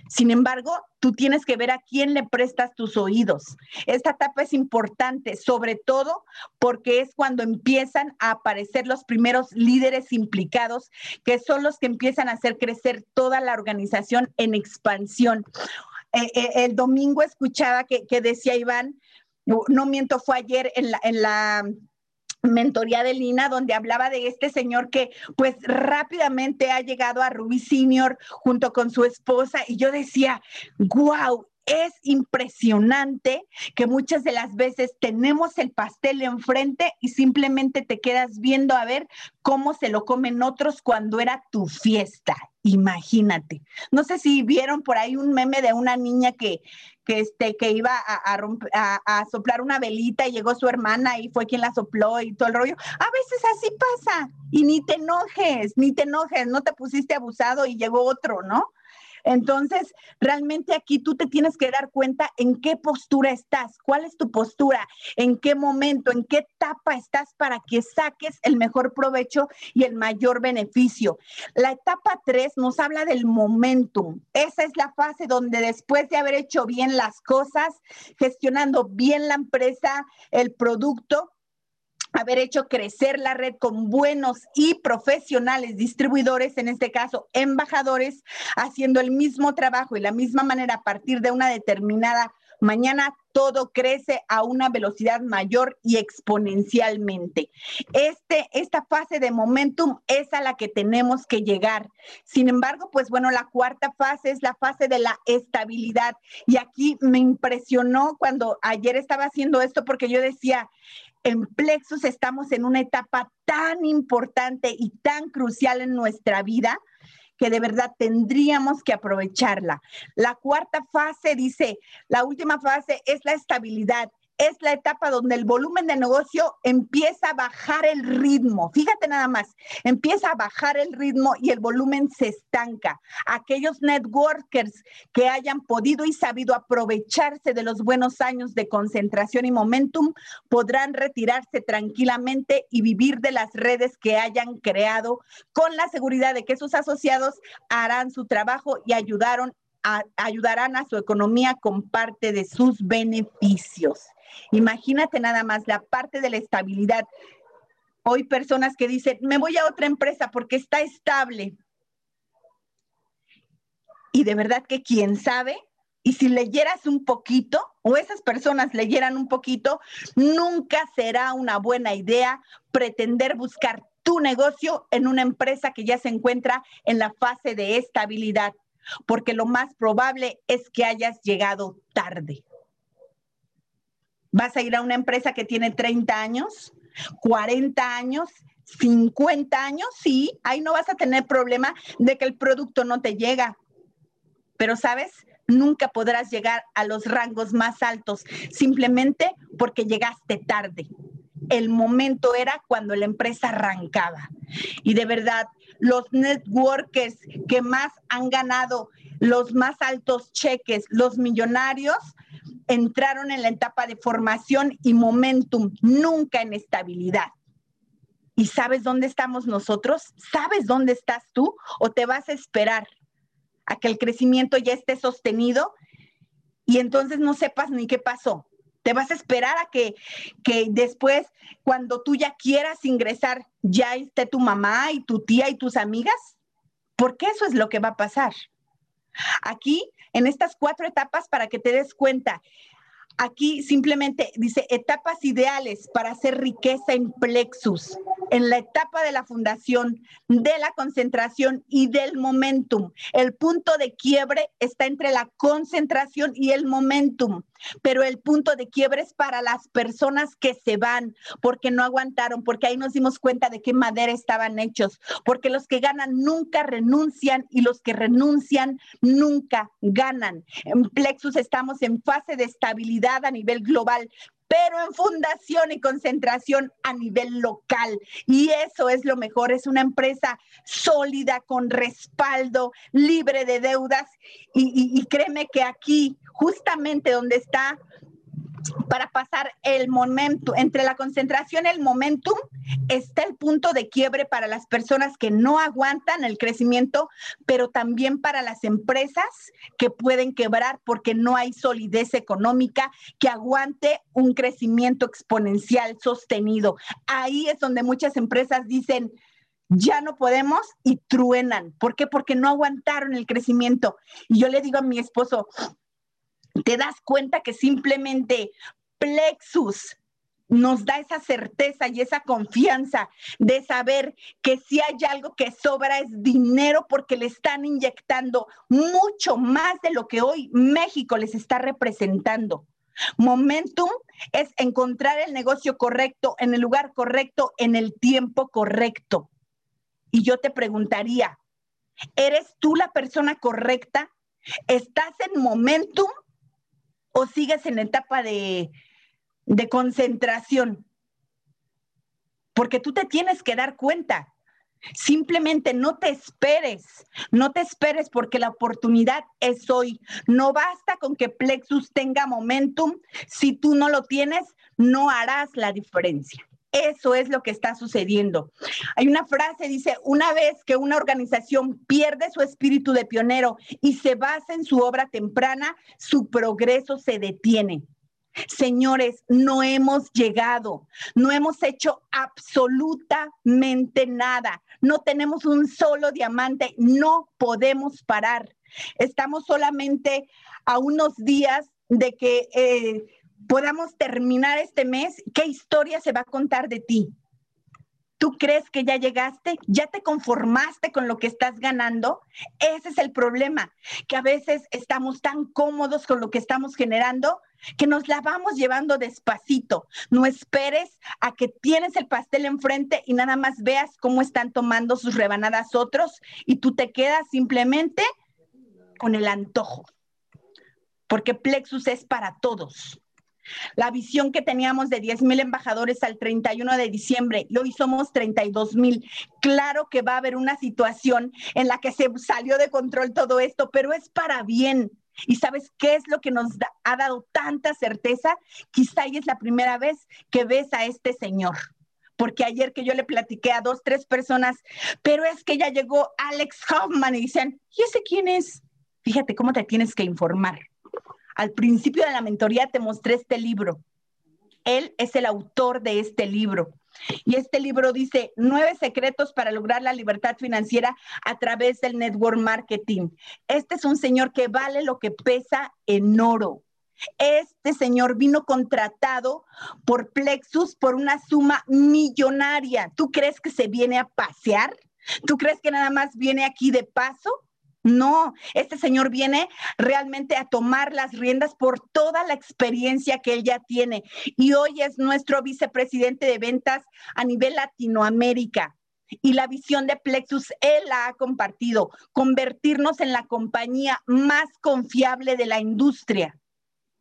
Sin embargo, tú tienes que ver a quién le prestas tus oídos. Esta etapa es importante, sobre todo porque es cuando empiezan a aparecer los primeros líderes implicados, que son los que empiezan a hacer crecer toda la organización en expansión. Eh, eh, el domingo escuchaba que, decía Iván, no miento, fue ayer en la mentoría de Lina, donde hablaba de este señor que pues rápidamente ha llegado a Ruby Senior junto con su esposa y yo decía, wow, es impresionante que muchas de las veces tenemos el pastel enfrente y simplemente te quedas viendo a ver cómo se lo comen otros cuando era tu fiesta. Imagínate. No sé si vieron por ahí un meme de una niña que, que, este, que iba a, a, soplar una velita y llegó su hermana y fue quien la sopló y todo el rollo. A veces así pasa y ni te enojes, ni te enojes, no te pusiste abusado y llegó otro, ¿no? Entonces, realmente aquí tú te tienes que dar cuenta en qué postura estás, cuál es tu postura, en qué momento, en qué etapa estás para que saques el mejor provecho y el mayor beneficio. La etapa 3 nos habla del momentum. Esa es la fase donde después de haber hecho bien las cosas, gestionando bien la empresa, el producto, haber hecho crecer la red con buenos y profesionales distribuidores, en este caso embajadores, haciendo el mismo trabajo y la misma manera a partir de una determinada mañana todo crece a una velocidad mayor y exponencialmente. Este, esta fase de momentum es a la que tenemos que llegar. Sin embargo, pues bueno, la cuarta fase es la fase de la estabilidad. Y aquí me impresionó cuando ayer estaba haciendo esto porque yo decía, en Plexus estamos en una etapa tan importante y tan crucial en nuestra vida que de verdad tendríamos que aprovecharla. La cuarta fase dice, la última fase es la estabilidad. Es la etapa donde el volumen de negocio empieza a bajar el ritmo. Fíjate nada más, empieza a bajar el ritmo y el volumen se estanca. Aquellos networkers que hayan podido y sabido aprovecharse de los buenos años de concentración y momentum podrán retirarse tranquilamente y vivir de las redes que hayan creado con la seguridad de que sus asociados harán su trabajo y ayudaron ayudarán a su economía con parte de sus beneficios. Imagínate nada más la parte de la estabilidad. Hoy personas que dicen, me voy a otra empresa porque está estable. Y de verdad que quién sabe, y si leyeras un poquito, o esas personas leyeran un poquito, nunca será una buena idea pretender buscar tu negocio en una empresa que ya se encuentra en la fase de estabilidad, porque lo más probable es que hayas llegado tarde. Vas a ir a una empresa que tiene 30 años, 40 años, 50 años, sí, ahí no vas a tener problema de que el producto no te llega. Pero, ¿sabes? Nunca podrás llegar a los rangos más altos simplemente porque llegaste tarde. El momento era cuando la empresa arrancaba. Y de verdad, los networkers que más han ganado los más altos cheques, los millonarios, entraron en la etapa de formación y momentum, nunca en estabilidad. ¿Y sabes dónde estamos nosotros? ¿Sabes dónde estás tú? ¿O te vas a esperar a que el crecimiento ya esté sostenido y entonces no sepas ni qué pasó? ¿Te vas a esperar a que, que después, cuando tú ya quieras ingresar, ya esté tu mamá y tu tía y tus amigas? Porque eso es lo que va a pasar. Aquí, en estas cuatro etapas, para que te des cuenta, aquí simplemente dice etapas ideales para hacer riqueza en plexus en la etapa de la fundación, de la concentración y del momentum. El punto de quiebre está entre la concentración y el momentum, pero el punto de quiebre es para las personas que se van porque no aguantaron, porque ahí nos dimos cuenta de qué madera estaban hechos, porque los que ganan nunca renuncian y los que renuncian nunca ganan. En Plexus estamos en fase de estabilidad a nivel global, pero en fundación y concentración a nivel local. Y eso es lo mejor, es una empresa sólida, con respaldo, libre de deudas. Y, créeme que aquí, justamente donde está para pasar el momento, entre la concentración y el momentum, está el punto de quiebre para las personas que no aguantan el crecimiento, pero también para las empresas que pueden quebrar porque no hay solidez económica que aguante un crecimiento exponencial sostenido. Ahí es donde muchas empresas dicen, ya no podemos y truenan. ¿Por qué? Porque no aguantaron el crecimiento. Y yo le digo a mi esposo, te das cuenta que simplemente plexus nos da esa certeza y esa confianza de saber que si hay algo que sobra es dinero porque le están inyectando mucho más de lo que hoy México les está representando. Momentum es encontrar el negocio correcto en el lugar correcto, en el tiempo correcto. Y yo te preguntaría, ¿eres tú la persona correcta? ¿Estás en momentum o sigues en etapa de, de concentración? Porque tú te tienes que dar cuenta. Simplemente no te esperes, no te esperes porque la oportunidad es hoy. No basta con que Plexus tenga momentum. Si tú no lo tienes, no harás la diferencia. Eso es lo que está sucediendo. Hay una frase, dice, una vez que una organización pierde su espíritu de pionero y se basa en su obra temprana, su progreso se detiene. Señores, no hemos llegado, no hemos hecho absolutamente nada, no tenemos un solo diamante, no podemos parar. Estamos solamente a unos días de que eh, podamos terminar este mes, ¿qué historia se va a contar de ti? ¿Tú crees que ya llegaste? ¿Ya te conformaste con lo que estás ganando? Ese es el problema, que a veces estamos tan cómodos con lo que estamos generando que nos la vamos llevando despacito. No esperes a que tienes el pastel enfrente y nada más veas cómo están tomando sus rebanadas otros y tú te quedas simplemente con el antojo. Porque Plexus es para todos. La visión que teníamos de 10 mil embajadores al 31 de diciembre y hoy somos 32 mil. Claro que va a haber una situación en la que se salió de control todo esto, pero es para bien. ¿Y sabes qué es lo que nos ha dado tanta certeza? Quizá y es la primera vez que ves a este señor. Porque ayer que yo le platiqué a dos, tres personas, pero es que ya llegó Alex Hoffman y dicen, ¿y ese quién es? Fíjate cómo te tienes que informar. Al principio de la mentoría te mostré este libro. Él es el autor de este libro. Y este libro dice nueve secretos para lograr la libertad financiera a través del network marketing. Este es un señor que vale lo que pesa en oro. Este señor vino contratado por Plexus por una suma millonaria. ¿Tú crees que se viene a pasear? ¿Tú crees que nada más viene aquí de paso? No, este señor viene realmente a tomar las riendas por toda la experiencia que él ya tiene y hoy es nuestro vicepresidente de ventas a nivel Latinoamérica. Y la visión de Plexus, él la ha compartido, convertirnos en la compañía más confiable de la industria.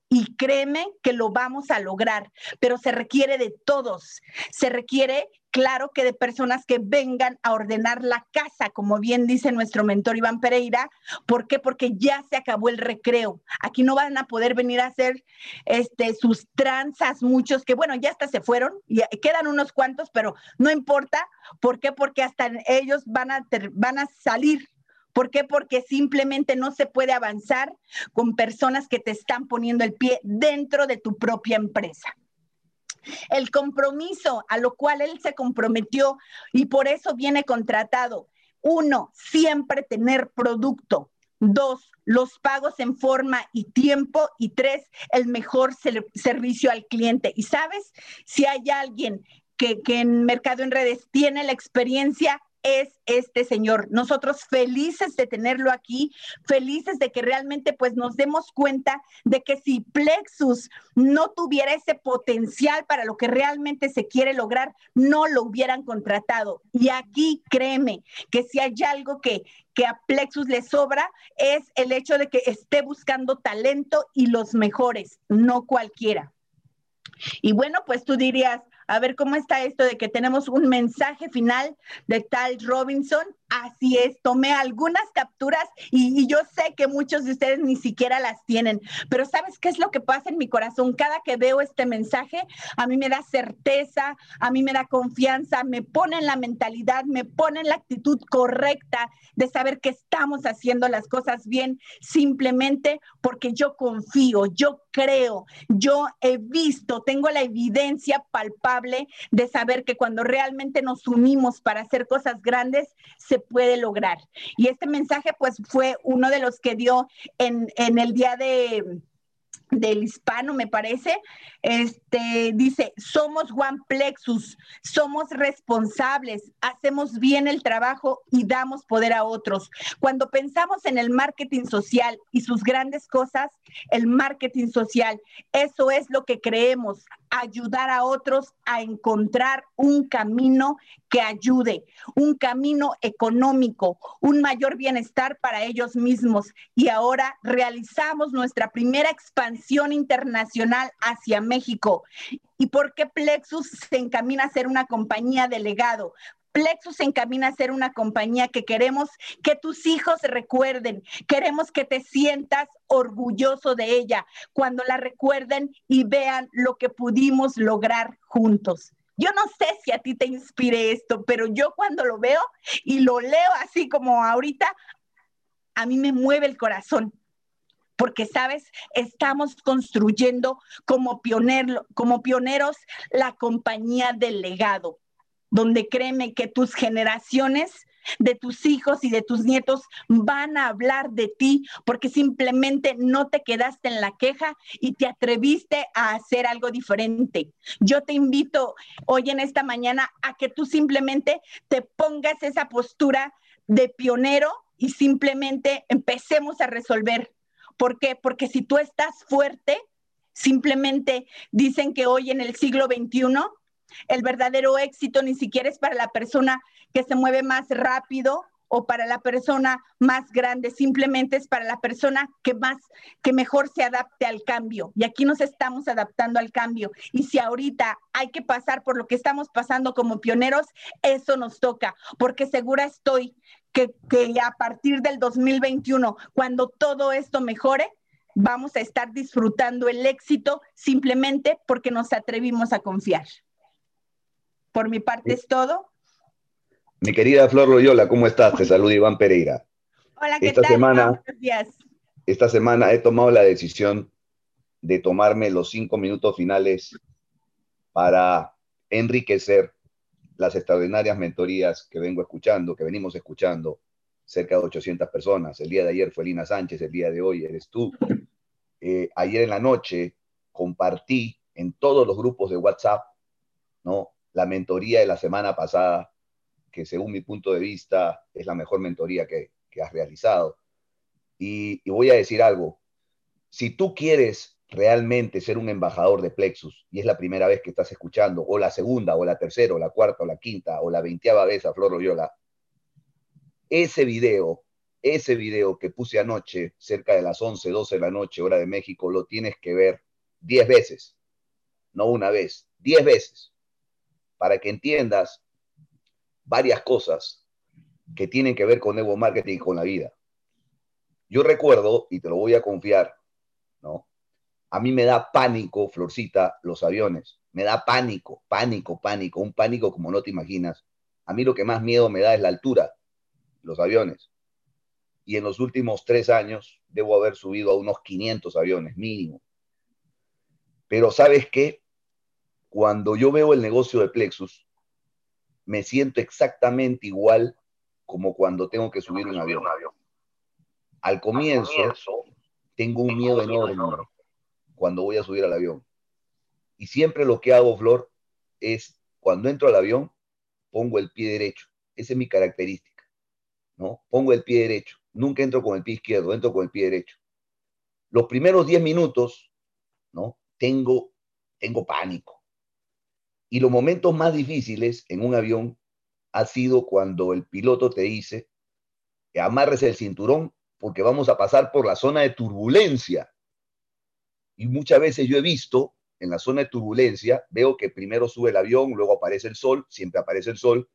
Y créeme que lo vamos a lograr, pero se requiere de todos. Se requiere claro que de personas que vengan a ordenar la casa, como bien dice nuestro mentor Iván Pereira. ¿Por qué? Porque ya se acabó el recreo. Aquí no van a poder venir a hacer este, sus tranzas, muchos que, bueno, ya hasta se fueron, y quedan unos cuantos, pero no importa. ¿Por qué? Porque hasta ellos van a, van a salir ¿Por qué? Porque simplemente no se puede avanzar con personas que te están poniendo el pie dentro de tu propia empresa el compromiso a lo cual él se comprometió y por eso viene contratado. Uno, siempre tener producto. Dos, los pagos en forma y tiempo. Y tres, el mejor servicio al cliente. Y sabes, si hay alguien que, que en Mercado en Redes tiene la experiencia, es este señor. Nosotros felices de tenerlo aquí, felices de que realmente pues nos demos cuenta de que si Plexus no tuviera ese potencial para lo que realmente se quiere lograr, no lo hubieran contratado. Y aquí créeme que si hay algo que, que a Plexus le sobra es el hecho de que esté buscando talento y los mejores, no cualquiera. Y bueno, pues tú dirías, a ver cómo está esto de que tenemos un mensaje final de Tal Robinson. Así es, tomé algunas capturas y, yo sé que muchos de ustedes ni siquiera las tienen, pero ¿sabes qué es lo que pasa en mi corazón? Cada que veo este mensaje, a mí me da certeza, a mí me da confianza, me pone en la mentalidad, me pone en la actitud correcta de saber que estamos haciendo las cosas bien, simplemente porque yo confío, yo creo, yo he visto, tengo la evidencia palpable de saber que cuando realmente nos unimos para hacer cosas grandes, se puede lograr. Y este mensaje pues fue uno de los que dio en, en el día de del hispano, me parece, este, dice, somos One Plexus, somos responsables, hacemos bien el trabajo y damos poder a otros. Cuando pensamos en el marketing social y sus grandes cosas, el marketing social, eso es lo que creemos, ayudar a otros a encontrar un camino que ayude, un camino económico, un mayor bienestar para ellos mismos. Y ahora realizamos nuestra primera expansión internacional hacia México. ¿Y por qué Plexus se encamina a ser una compañía de legado? Plexus encamina a ser una compañía que queremos que tus hijos recuerden, queremos que te sientas orgulloso de ella cuando la recuerden y vean lo que pudimos lograr juntos. Yo no sé si a ti te inspire esto, pero yo cuando lo veo y lo leo así como ahorita, a mí me mueve el corazón. Porque, sabes, estamos construyendo como, como pioneros la compañía del legado donde créeme que tus generaciones de tus hijos y de tus nietos van a hablar de ti porque simplemente no te quedaste en la queja y te atreviste a hacer algo diferente. Yo te invito hoy en esta mañana a que tú simplemente te pongas esa postura de pionero y simplemente empecemos a resolver. ¿Por qué? Porque si tú estás fuerte, simplemente dicen que hoy en el siglo XXI el verdadero éxito ni siquiera es para la persona que se mueve más rápido o para la persona más grande, simplemente es para la persona que más, que mejor se adapte al cambio. Y aquí nos estamos adaptando al cambio. Y si ahorita hay que pasar por lo que estamos pasando como pioneros, eso nos toca, porque segura estoy que, que a partir del 2021, cuando todo esto mejore, vamos a estar disfrutando el éxito simplemente porque nos atrevimos a confiar. Por mi parte es todo. Mi querida Flor Loyola, ¿cómo estás? Te saluda Iván Pereira. Hola, ¿qué esta tal? Semana, Esta semana he tomado la decisión de tomarme los cinco minutos finales para enriquecer las extraordinarias mentorías que vengo escuchando, que venimos escuchando, cerca de 800 personas. El día de ayer fue Lina Sánchez, el día de hoy eres tú. Eh, ayer en la noche compartí en todos los grupos de WhatsApp, ¿no? La mentoría de la semana pasada, que según mi punto de vista es la mejor mentoría que, has realizado. Y, voy a decir algo, si tú quieres realmente ser un embajador de Plexus y es la primera vez que estás escuchando, o la segunda, o la tercera, o la cuarta, o la quinta, o la veinteava vez a Flor Royola, ese video, ese video que puse anoche, cerca de las 11, 12 de la noche, hora de México, lo tienes que ver 10 veces, no una vez, 10 veces, para que entiendas varias cosas que tienen que ver con Evo Marketing y con la vida. Yo recuerdo, y te lo voy a confiar, ¿no? A mí me da pánico, Florcita, los aviones. Me da pánico, pánico, pánico, un pánico como no te imaginas. A mí lo que más miedo me da es la altura los aviones. Y en los últimos tres años debo haber subido a unos 500 aviones mínimo. Pero sabes qué? Cuando yo veo el negocio de Plexus, me siento exactamente igual como cuando tengo que subir un avión. Al comienzo, tengo un miedo enorme cuando voy a subir al avión. Y siempre lo que hago, Flor, es cuando entro al avión, pongo el pie derecho. Esa es mi característica. ¿no? Pongo el pie derecho. Nunca entro con el pie izquierdo, entro con el pie derecho. Los primeros 10 minutos, ¿no? Tengo, tengo pánico. Y los momentos más difíciles en un avión ha sido cuando el piloto te dice que amarres el cinturón porque vamos a pasar por la zona de turbulencia. Y muchas veces yo he visto en la zona de turbulencia, veo que primero sube el avión, luego aparece el sol, siempre aparece el sol,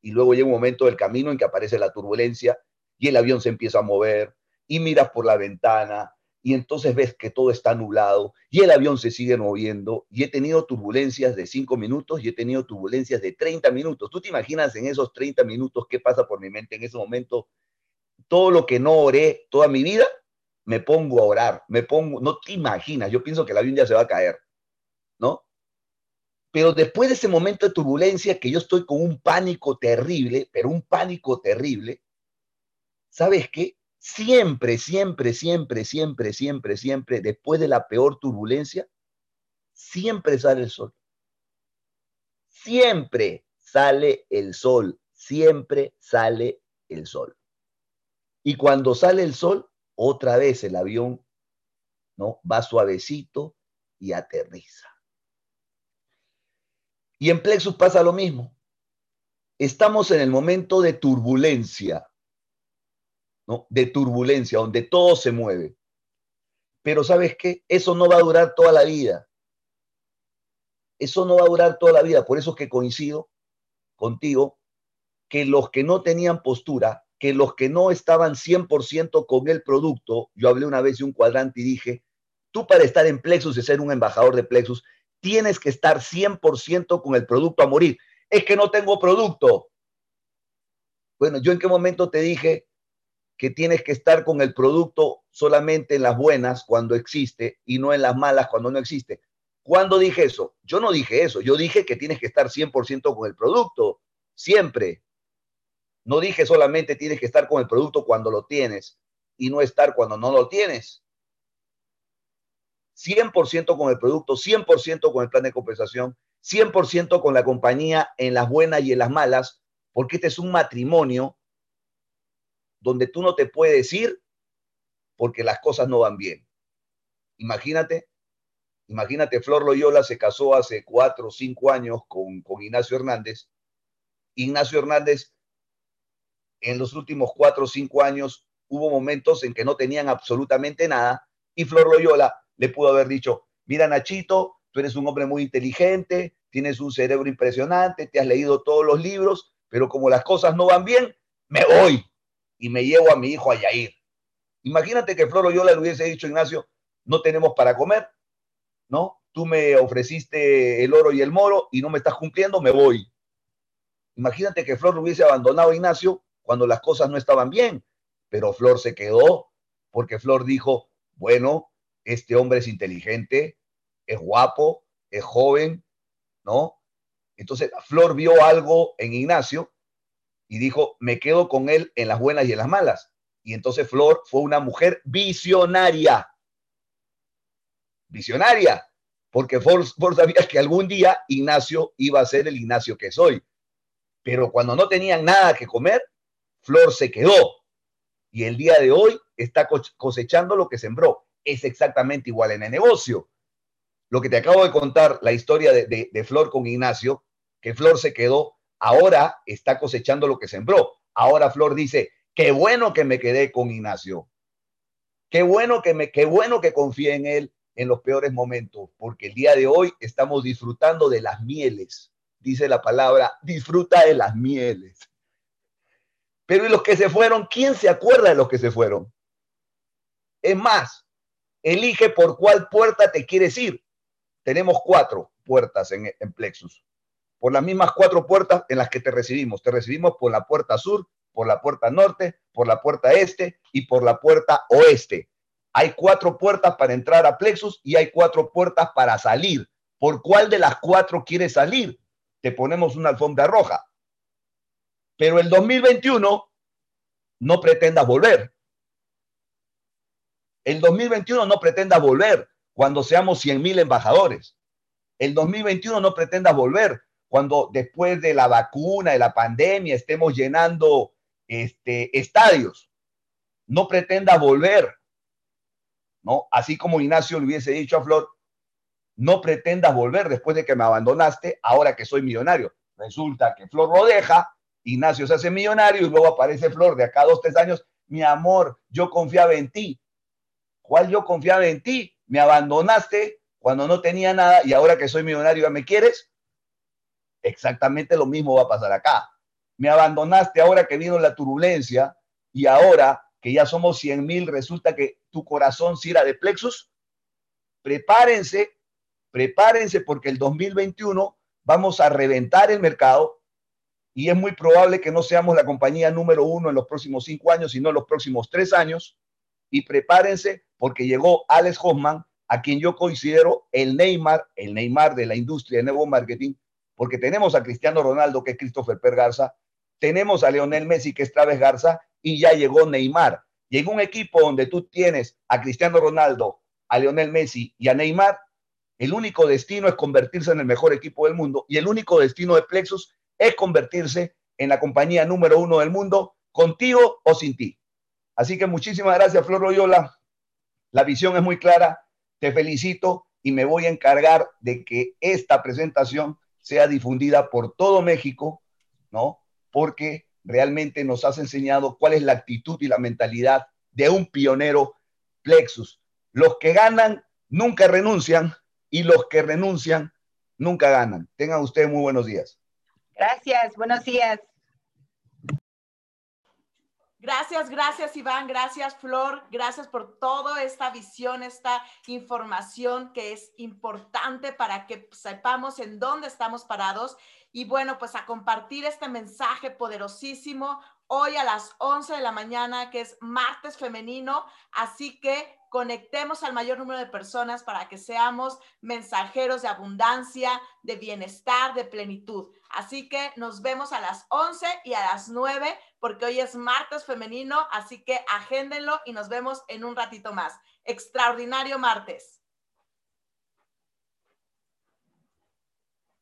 y luego llega un momento del camino en que aparece la turbulencia y el avión se empieza a mover y miras por la ventana y entonces ves que todo está nublado y el avión se sigue moviendo y he tenido turbulencias de 5 minutos y he tenido turbulencias de 30 minutos. ¿Tú te imaginas en esos 30 minutos qué pasa por mi mente en ese momento? Todo lo que no oré toda mi vida, me pongo a orar, me pongo, no te imaginas, yo pienso que el avión ya se va a caer, ¿no? Pero después de ese momento de turbulencia, que yo estoy con un pánico terrible, pero un pánico terrible, ¿sabes qué? Siempre, siempre, siempre, siempre, siempre, siempre, después de la peor turbulencia, siempre sale el sol. Siempre sale el sol, siempre sale el sol. Y cuando sale el sol, otra vez el avión ¿no? va suavecito y aterriza. Y en Plexus pasa lo mismo. Estamos en el momento de turbulencia, De turbulencia, donde todo se mueve. Pero ¿sabes qué? Eso no va a durar toda la vida. Eso no va a durar toda la vida. Por eso es que coincido contigo que los que no tenían postura, que los que no estaban 100% con el producto, yo hablé una vez de un cuadrante y dije, tú para estar en Plexus y ser un embajador de Plexus, tienes que estar 100% con el producto a morir. Es que no tengo producto. Bueno, yo en qué momento te dije que tienes que estar con el producto solamente en las buenas cuando existe y no en las malas cuando no existe. ¿Cuándo dije eso? Yo no dije eso. Yo dije que tienes que estar 100% con el producto, siempre. No dije solamente tienes que estar con el producto cuando lo tienes y no estar cuando no lo tienes. 100% con el producto, 100% con el plan de compensación, 100% con la compañía en las buenas y en las malas, porque este es un matrimonio donde tú no te puedes ir porque las cosas no van bien. Imagínate, imagínate, Flor Loyola se casó hace cuatro o cinco años con, con Ignacio Hernández. Ignacio Hernández en los últimos cuatro o cinco años hubo momentos en que no tenían absolutamente nada y Flor Loyola le pudo haber dicho, mira Nachito, tú eres un hombre muy inteligente, tienes un cerebro impresionante, te has leído todos los libros, pero como las cosas no van bien, me voy y me llevo a mi hijo a Yair. Imagínate que Flor Loyola le hubiese dicho, Ignacio, no tenemos para comer, ¿no? Tú me ofreciste el oro y el moro y no me estás cumpliendo, me voy. Imagínate que Flor hubiese abandonado a Ignacio cuando las cosas no estaban bien, pero Flor se quedó porque Flor dijo, bueno, este hombre es inteligente, es guapo, es joven, ¿no? Entonces Flor vio algo en Ignacio y dijo, me quedo con él en las buenas y en las malas. Y entonces Flor fue una mujer visionaria. Visionaria, porque Flor, sabía que algún día Ignacio iba a ser el Ignacio que soy. Pero cuando no tenían nada que comer, Flor se quedó. Y el día de hoy está cosechando lo que sembró. Es exactamente igual en el negocio. Lo que te acabo de contar, la historia de, de Flor con Ignacio, que Flor se quedó, ahora está cosechando lo que sembró. Ahora Flor dice, qué bueno que me quedé con Ignacio. Qué bueno que me, qué bueno que confié en él en los peores momentos, porque el día de hoy estamos disfrutando de las mieles dice la palabra, disfruta de las mieles. Pero ¿y los que se fueron? ¿Quién se acuerda de los que se fueron? Es más, elige por cuál puerta te quieres ir. Tenemos cuatro puertas en, en Plexus. Por las mismas cuatro puertas en las que te recibimos. Te recibimos por la puerta sur, por la puerta norte, por la puerta este y por la puerta oeste. Hay cuatro puertas para entrar a Plexus y hay cuatro puertas para salir. ¿Por cuál de las cuatro quieres salir? te ponemos una alfombra roja. Pero el 2021 no pretendas volver. El 2021 no pretenda volver cuando seamos 100 mil embajadores. El 2021 no pretendas volver cuando después de la vacuna, de la pandemia, estemos llenando este, estadios. No pretenda volver. ¿no? Así como Ignacio le hubiese dicho a Flor, no pretendas volver después de que me abandonaste, ahora que soy millonario. Resulta que Flor lo deja, Ignacio se hace millonario y luego aparece Flor de acá dos, tres años. Mi amor, yo confiaba en ti. ¿Cuál yo confiaba en ti? Me abandonaste cuando no tenía nada y ahora que soy millonario ya me quieres. Exactamente lo mismo va a pasar acá. Me abandonaste ahora que vino la turbulencia y ahora que ya somos 100 mil, resulta que tu corazón si era de plexus. Prepárense prepárense porque el 2021 vamos a reventar el mercado y es muy probable que no seamos la compañía número uno en los próximos cinco años, sino en los próximos tres años. Y prepárense porque llegó Alex Hoffman, a quien yo considero el Neymar, el Neymar de la industria de nuevo marketing, porque tenemos a Cristiano Ronaldo, que es Christopher Garza, tenemos a Leonel Messi, que es Traves Garza, y ya llegó Neymar. Llegó un equipo donde tú tienes a Cristiano Ronaldo, a Leonel Messi y a Neymar, el único destino es convertirse en el mejor equipo del mundo y el único destino de Plexus es convertirse en la compañía número uno del mundo, contigo o sin ti. Así que muchísimas gracias, Flor Loyola. La visión es muy clara. Te felicito y me voy a encargar de que esta presentación sea difundida por todo México, ¿no? Porque realmente nos has enseñado cuál es la actitud y la mentalidad de un pionero Plexus. Los que ganan nunca renuncian, y los que renuncian nunca ganan. Tengan ustedes muy buenos días. Gracias, buenos días. Gracias, gracias Iván, gracias Flor, gracias por toda esta visión, esta información que es importante para que sepamos en dónde estamos parados. Y bueno, pues a compartir este mensaje poderosísimo hoy a las 11 de la mañana, que es martes femenino, así que conectemos al mayor número de personas para que seamos mensajeros de abundancia, de bienestar, de plenitud. Así que nos vemos a las 11 y a las 9 porque hoy es martes femenino, así que agéndenlo y nos vemos en un ratito más. Extraordinario martes.